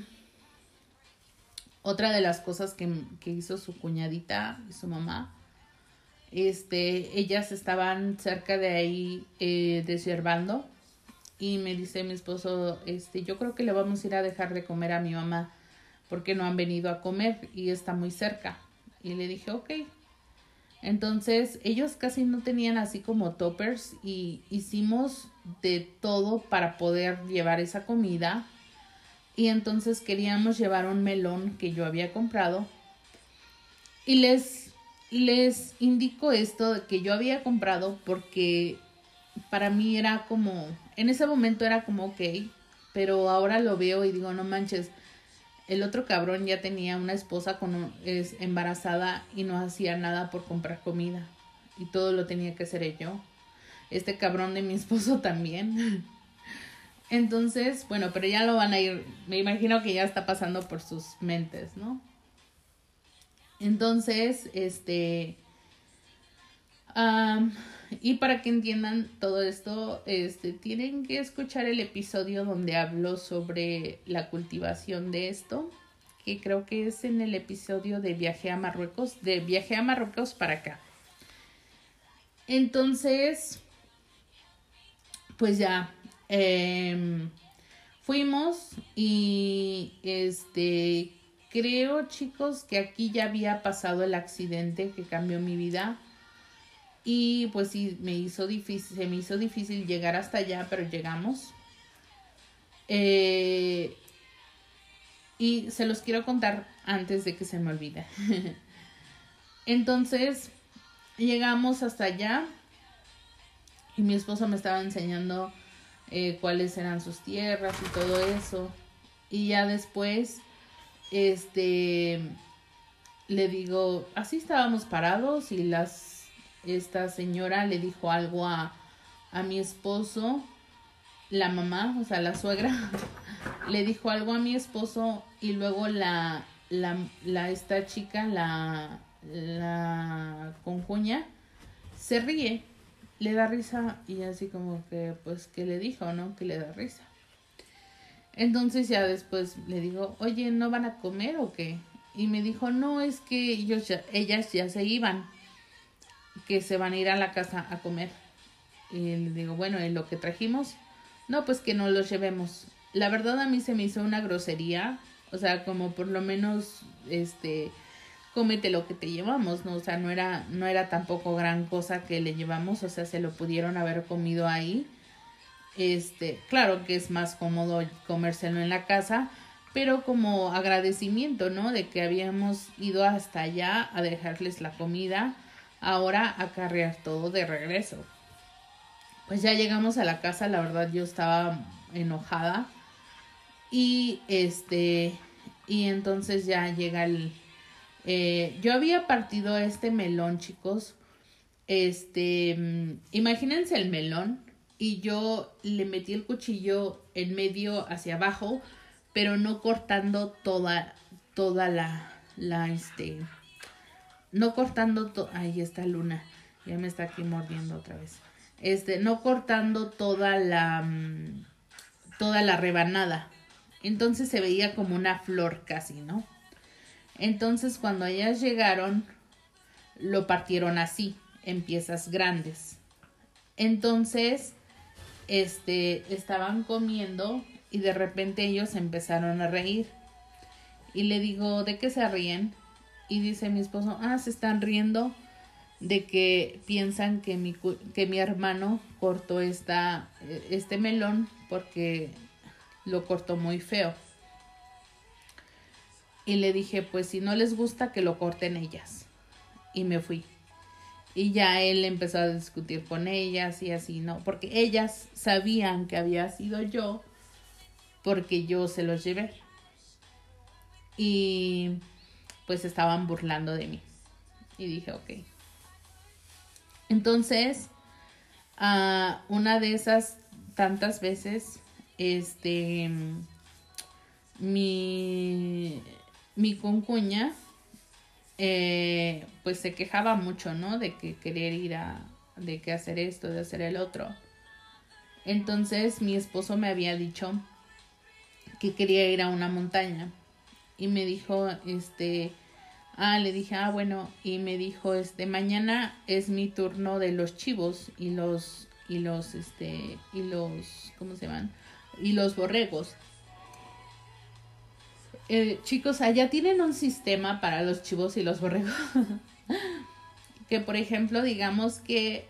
otra de las cosas que, que hizo su cuñadita y su mamá este, ellas estaban cerca de ahí eh, y me dice mi esposo, este, yo creo que le vamos a ir a dejar de comer a mi mamá porque no han venido a comer y está muy cerca. Y le dije, ok. Entonces ellos casi no tenían así como toppers y hicimos de todo para poder llevar esa comida. Y entonces queríamos llevar un melón que yo había comprado. Y les, les indico esto que yo había comprado porque para mí era como, en ese momento era como ok, pero ahora lo veo y digo, no manches, el otro cabrón ya tenía una esposa con es embarazada y no hacía nada por comprar comida y todo lo tenía que hacer yo. Este cabrón de mi esposo también. Entonces, bueno, pero ya lo van a ir, me imagino que ya está pasando por sus mentes, ¿no? Entonces, este, y para que entiendan todo esto, este, tienen que escuchar el episodio donde hablo sobre la cultivación de esto, que creo que es en el episodio de Viaje a Marruecos, de Viaje a Marruecos para acá. Entonces, pues ya, em, fuimos y este, creo chicos que aquí ya había pasado el accidente que cambió mi vida y pues sí, me hizo difícil, se me hizo difícil llegar hasta allá, pero llegamos. Eh, y se los quiero contar antes de que se me olvide. Entonces, llegamos hasta allá y mi esposo me estaba enseñando eh, cuáles eran sus tierras y todo eso. Y ya después, este, le digo, así estábamos parados y las esta señora le dijo algo a, a mi esposo, la mamá, o sea, la suegra, le dijo algo a mi esposo y luego la, la, la esta chica, la, la concuña, se ríe, le da risa y así como que, pues, ¿qué le dijo, no? Que le da risa. Entonces ya después le digo, oye, ¿no van a comer o qué? Y me dijo, no, es que ellos ellas ya se iban que se van a ir a la casa a comer. Y le digo, bueno, ¿en lo que trajimos? No, pues que no los llevemos. La verdad a mí se me hizo una grosería, o sea, como por lo menos, este, cómete lo que te llevamos, ¿no? O sea, no era, no era tampoco gran cosa que le llevamos, o sea, se lo pudieron haber comido ahí. Este, claro que es más cómodo comérselo en la casa, pero como agradecimiento, ¿no? De que habíamos ido hasta allá a dejarles la comida ahora acarrear todo de regreso. Pues ya llegamos a la casa, la verdad yo estaba enojada y este y entonces ya llega el eh, yo había partido este melón chicos este mm, imagínense el melón y yo le metí el cuchillo en medio hacia abajo pero no cortando toda toda la la este no cortando todo, ahí está Luna, ya me está aquí mordiendo otra vez. Este, no cortando toda la mm, toda la rebanada. Entonces se veía como una flor casi, ¿no? Entonces cuando ellas llegaron lo partieron así, en piezas grandes. Entonces, este, estaban comiendo y de repente ellos empezaron a reír. Y le digo, ¿de qué se ríen? y dice mi esposo, ah, se están riendo de que piensan que mi, que mi hermano cortó esta, este melón porque lo cortó muy feo. Y le dije, pues si no les gusta, que lo corten ellas. Y me fui. Y ya él empezó a discutir con ellas y así, ¿no? Porque ellas sabían que había sido yo porque yo se los llevé. Y pues estaban burlando de mí. Y dije, ok. Entonces, uh, una de esas tantas veces, este, mi, mi concuña, eh, pues se quejaba mucho, ¿no? De que querer ir a, de que hacer esto, de hacer el otro. Entonces mi esposo me había dicho que quería ir a una montaña y me dijo, este, ah, le dije, ah, bueno, y me dijo, este, mañana es mi turno de los chivos y los, y los, este, y los, ¿cómo se llaman? Y los borregos. Eh, chicos, allá tienen un sistema para los chivos y los borregos. que por ejemplo, digamos que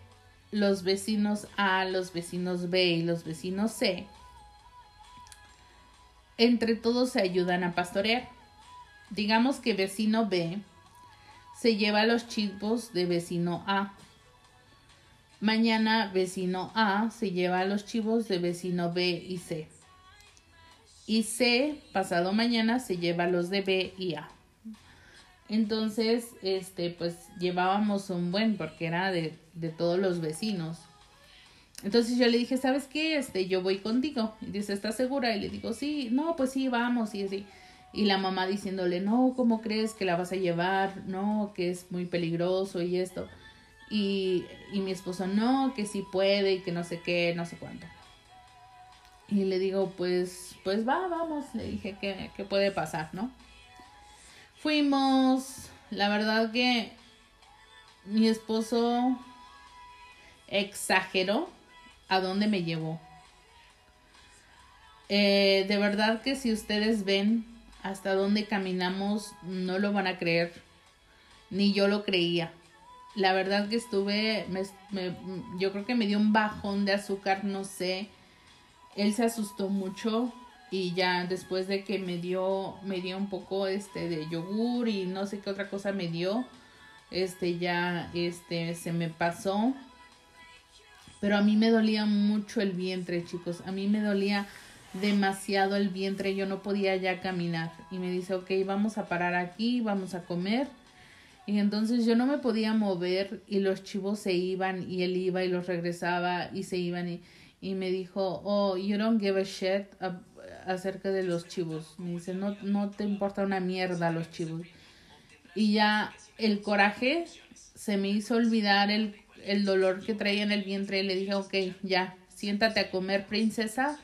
los vecinos A, los vecinos B y los vecinos C, entre todos se ayudan a pastorear. Digamos que vecino B se lleva los chivos de vecino A. Mañana vecino A se lleva los chivos de vecino B y C y C, pasado mañana, se lleva los de B y A. Entonces, este, pues llevábamos un buen porque era de, de todos los vecinos. Entonces yo le dije, ¿sabes qué? Este, yo voy contigo. Y dice, ¿estás segura? Y le digo, sí, no, pues sí, vamos, y así. Y la mamá diciéndole, no, ¿cómo crees que la vas a llevar? No, que es muy peligroso y esto. Y, y mi esposo, no, que sí puede y que no sé qué, no sé cuánto. Y le digo, pues, pues va, vamos. Le dije que puede pasar, ¿no? Fuimos, la verdad que mi esposo exageró a dónde me llevó. Eh, de verdad que si ustedes ven hasta dónde caminamos, no lo van a creer. Ni yo lo creía. La verdad que estuve, me, yo creo que me dio un bajón de azúcar, no sé él se asustó mucho y ya después de que me dio me dio un poco este de yogur y no sé qué otra cosa me dio este ya este se me pasó. Pero a mí me dolía mucho el vientre chicos. A mí me dolía demasiado el vientre. Yo no podía ya caminar. Y me dice ok vamos a parar aquí vamos a comer y entonces yo no me podía mover y los chivos se iban y él iba y los regresaba y se iban y y me dijo, oh, you don't give a shit acerca de los chivos. Me dice, no, no te importa una mierda los chivos. Y ya el coraje se me hizo olvidar el, el dolor que traía en el vientre y le dije, ok, ya, siéntate a comer, princesa.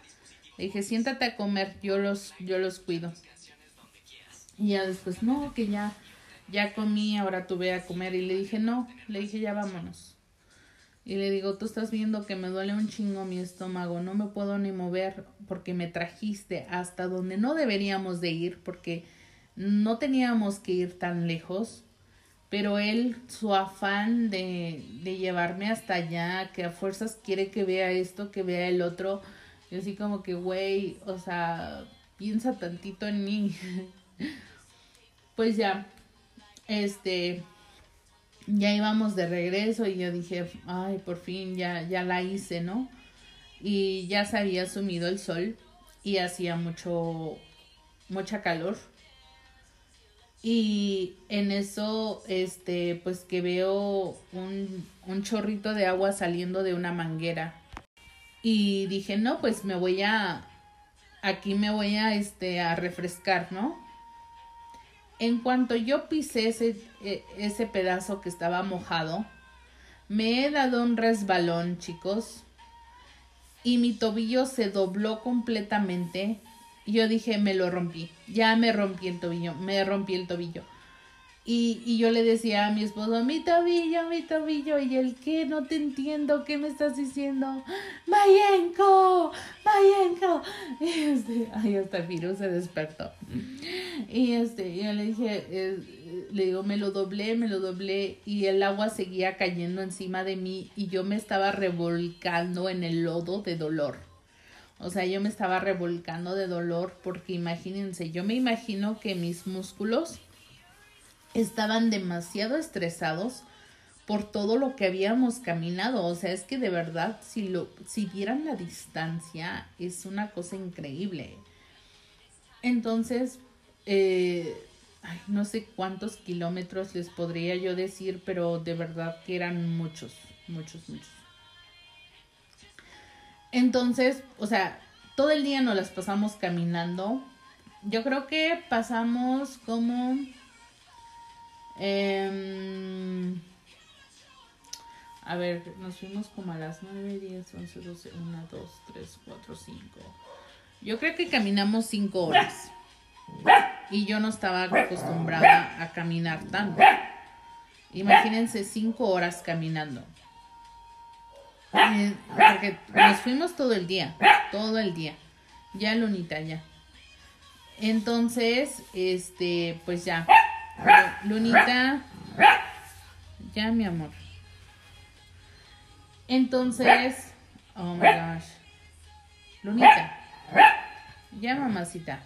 Le dije, siéntate a comer, yo los, yo los cuido. Y ya después, no, que ya, ya comí, ahora tuve a comer. Y le dije, no, le dije, ya vámonos. Y le digo, tú estás viendo que me duele un chingo mi estómago, no me puedo ni mover porque me trajiste hasta donde no deberíamos de ir porque no teníamos que ir tan lejos. Pero él, su afán de, de llevarme hasta allá, que a fuerzas quiere que vea esto, que vea el otro, y así como que, güey, o sea, piensa tantito en mí. pues ya, este, ya íbamos de regreso y yo dije, ay, por fin ya, ya la hice, ¿no? Y ya se había sumido el sol y hacía mucho, mucha calor. Y en eso, este, pues que veo un, un chorrito de agua saliendo de una manguera. Y dije, no, pues me voy a, aquí me voy a, este, a refrescar, ¿no? En cuanto yo pisé ese, e, ese pedazo que estaba mojado, me he dado un resbalón, chicos, y mi tobillo se dobló completamente. Yo dije, me lo rompí, ya me rompí el tobillo, me rompí el tobillo. Y, y, yo le decía a mi esposo, mi tobillo, mi tobillo, y él, ¿qué? No te entiendo, ¿qué me estás diciendo? Mayenko, Mayenko. Y este, ay, hasta el virus se despertó. Y este, yo le dije, eh, le digo, me lo doblé, me lo doblé, y el agua seguía cayendo encima de mí, y yo me estaba revolcando en el lodo de dolor. O sea, yo me estaba revolcando de dolor porque imagínense, yo me imagino que mis músculos estaban demasiado estresados por todo lo que habíamos caminado. O sea, es que de verdad, si lo, si vieran la distancia, es una cosa increíble. Entonces, eh, no sé cuántos kilómetros les podría yo decir, pero de verdad que eran muchos, muchos, muchos. Entonces, o sea, todo el día nos las pasamos caminando. Yo creo que pasamos como Em, a ver, nos fuimos como a las 9, 10, 11, 12, 1, 2, 3, 4, 5. Yo creo que caminamos 5 horas. Y yo no estaba acostumbrada a caminar tanto. Imagínense 5 horas caminando. Eh, porque nos fuimos todo el día, todo el día. Ya Lunita, ya. Entonces, este, pues ya. Lunita. Ya, mi amor. Entonces, oh my gosh. Lunita. Ya, mamacita.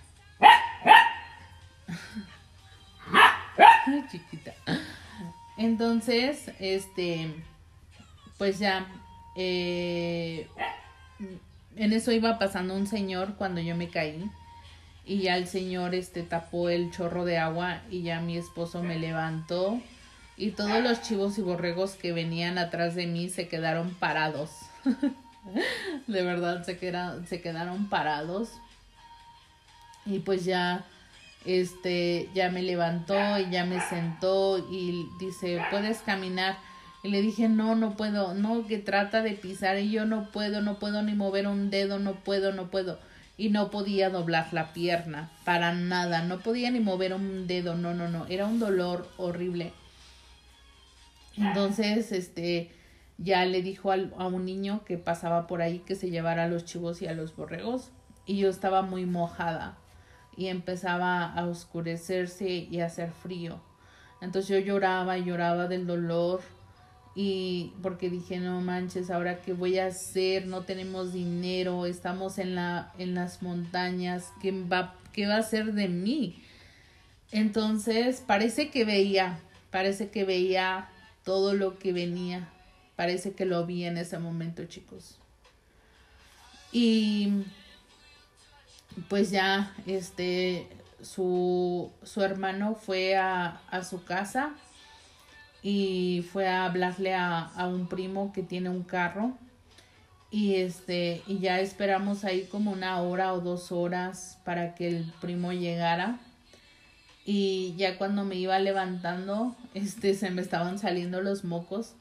Ay, chiquita. Entonces, este, pues ya, eh, en eso iba pasando un señor cuando yo me caí y ya el señor este tapó el chorro de agua y ya mi esposo me levantó y todos los chivos y borregos que venían atrás de mí se quedaron parados. de verdad se quedaron, se quedaron parados. Y pues ya este ya me levantó y ya me sentó y dice, "¿Puedes caminar?" Y le dije, "No, no puedo. No, que trata de pisar y yo no puedo, no puedo ni mover un dedo, no puedo, no puedo." Y no podía doblar la pierna para nada, no podía ni mover un dedo, no, no, no, era un dolor horrible. Entonces, este, ya le dijo al, a un niño que pasaba por ahí que se llevara a los chivos y a los borregos. Y yo estaba muy mojada y empezaba a oscurecerse y a hacer frío. Entonces yo lloraba y lloraba del dolor y porque dije, no manches, ahora qué voy a hacer, no tenemos dinero, estamos en la en las montañas, ¿qué va qué va a ser de mí? Entonces, parece que veía, parece que veía todo lo que venía. Parece que lo vi en ese momento, chicos. Y pues ya, este, su, su hermano fue a, a, su casa y fue a hablarle a, a, un primo que tiene un carro. Y este, y ya esperamos ahí como una hora o dos horas para que el primo llegara. Y ya cuando me iba levantando, este, se me estaban saliendo los mocos.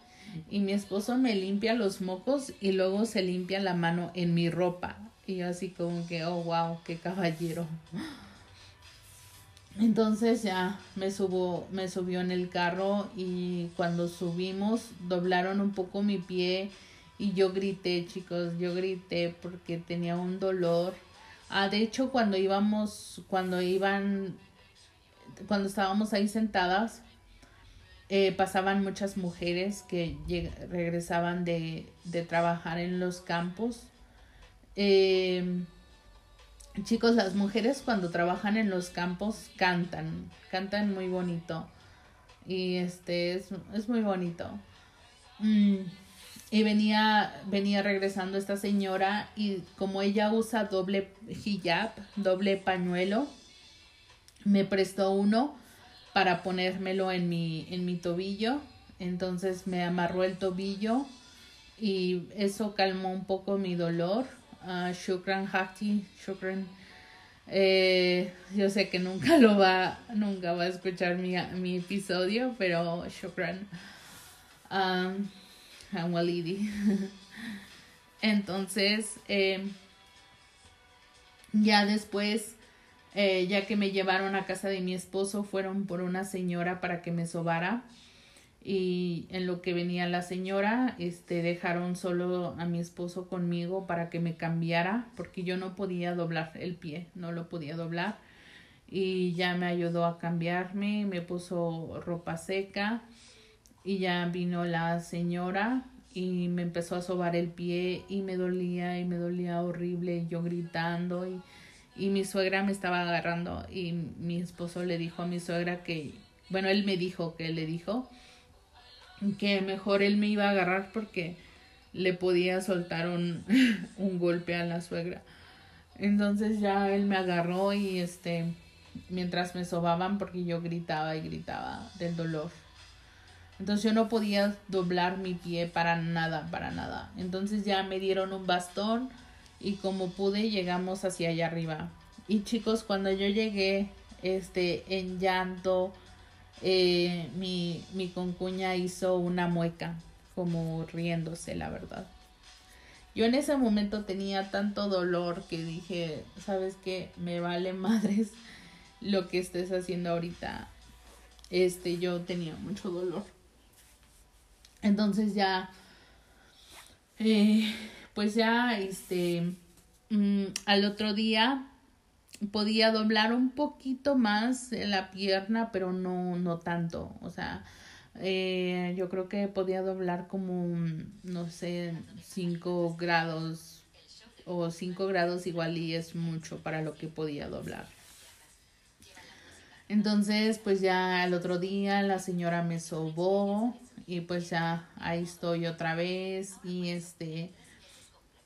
Y mi esposo me limpia los mocos y luego se limpia la mano en mi ropa. Y yo así como que, oh, wow, qué caballero. Entonces ya me subo, me subió en el carro y cuando subimos doblaron un poco mi pie y yo grité, chicos, yo grité porque tenía un dolor. Ah, de hecho cuando íbamos, cuando iban, cuando estábamos ahí sentadas, eh, pasaban muchas mujeres que regresaban de, de trabajar en los campos eh, chicos, las mujeres cuando trabajan en los campos cantan, cantan muy bonito. Y este es, es muy bonito. Mm, y venía, venía regresando esta señora y como ella usa doble hijab, doble pañuelo, me prestó uno para ponérmelo en mi, en mi tobillo. Entonces me amarró el tobillo y eso calmó un poco mi dolor uh, Shukran Haki, Shukran. Eh, yo sé que nunca lo va, nunca va a escuchar mi, mi episodio, pero Shukran. Um, Walidi. Entonces, eh, ya después, eh, ya que me llevaron a casa de mi esposo, fueron por una señora para que me sobara y en lo que venía la señora, este, dejaron solo a mi esposo conmigo para que me cambiara, porque yo no podía doblar el pie, no lo podía doblar. Y ya me ayudó a cambiarme, me puso ropa seca y ya vino la señora y me empezó a sobar el pie y me dolía y me dolía horrible, yo gritando y, y mi suegra me estaba agarrando y mi esposo le dijo a mi suegra que, bueno, él me dijo que le dijo que mejor él me iba a agarrar porque le podía soltar un, un golpe a la suegra. Entonces ya él me agarró y este mientras me sobaban porque yo gritaba y gritaba del dolor. Entonces yo no podía doblar mi pie para nada, para nada. Entonces ya me dieron un bastón y como pude llegamos hacia allá arriba. Y chicos, cuando yo llegué este en llanto, eh, mi, mi concuña hizo una mueca, como riéndose, la verdad. Yo en ese momento tenía tanto dolor que dije, ¿sabes qué? Me vale madres lo que estés haciendo ahorita. Este, yo tenía mucho dolor. Entonces ya, eh, pues ya, este, mm, al otro día podía doblar un poquito más la pierna, pero no, no tanto. O sea, eh, yo creo que podía doblar como, no sé, 5 grados o 5 grados igual y es mucho para lo que podía doblar. Entonces, pues ya el otro día la señora me sobó y pues ya ahí estoy otra vez y este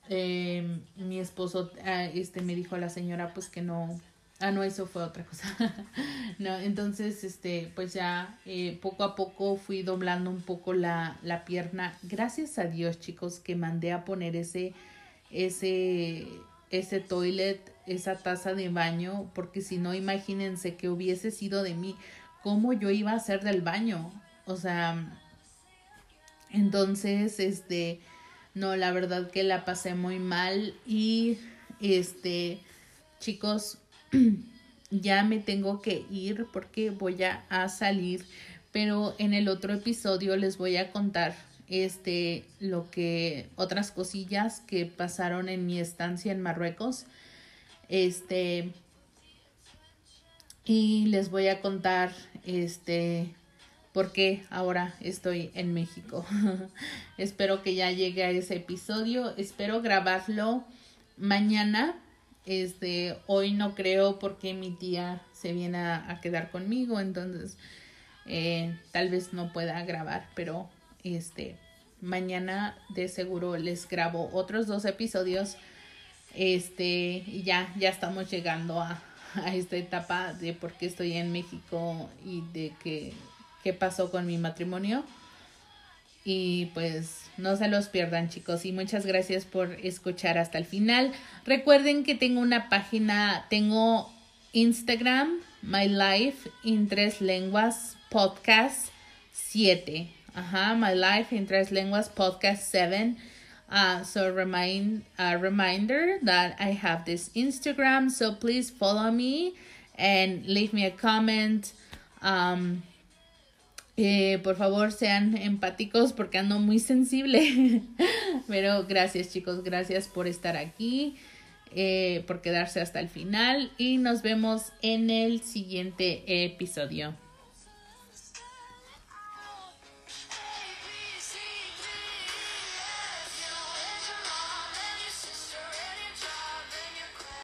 eh, mi esposo ah, este me dijo a la señora pues que no ah no eso fue otra cosa. No entonces este pues ya eh, poco a poco fui doblando un poco la, la pierna. Gracias a Dios chicos que mandé a poner ese ese ese toilet esa taza de baño porque si no imagínense que hubiese sido de mí cómo yo iba a hacer del baño. O sea entonces este no, la verdad que la pasé muy mal y este, chicos, ya me tengo que ir porque voy a, salir, pero en el otro episodio les voy a contar este lo que otras cosillas que pasaron en mi estancia en Marruecos. Este y les voy a contar este porque ahora estoy en México. espero que ya llegue a ese episodio. Espero grabarlo mañana. Este, hoy no creo porque mi tía se viene a, quedar conmigo, entonces eh, tal vez no pueda grabar, pero este, mañana de seguro les grabo otros dos episodios. Este, y ya, ya estamos llegando a, a esta etapa de por qué estoy en México y de que qué pasó con mi matrimonio. Y pues no se los pierdan chicos y muchas gracias por escuchar hasta el final. Recuerden que tengo una página, tengo Instagram, My Life in Tres Lenguas Podcast 7. Ajá, My Life in Tres Lenguas Podcast 7. Uh, so remind a reminder that I have this Instagram. So please follow me and leave me a comment. Um, eh, por favor, sean empáticos porque ando muy sensible. Pero gracias chicos, gracias por estar aquí, eh, por quedarse hasta el final y nos vemos en el siguiente episodio.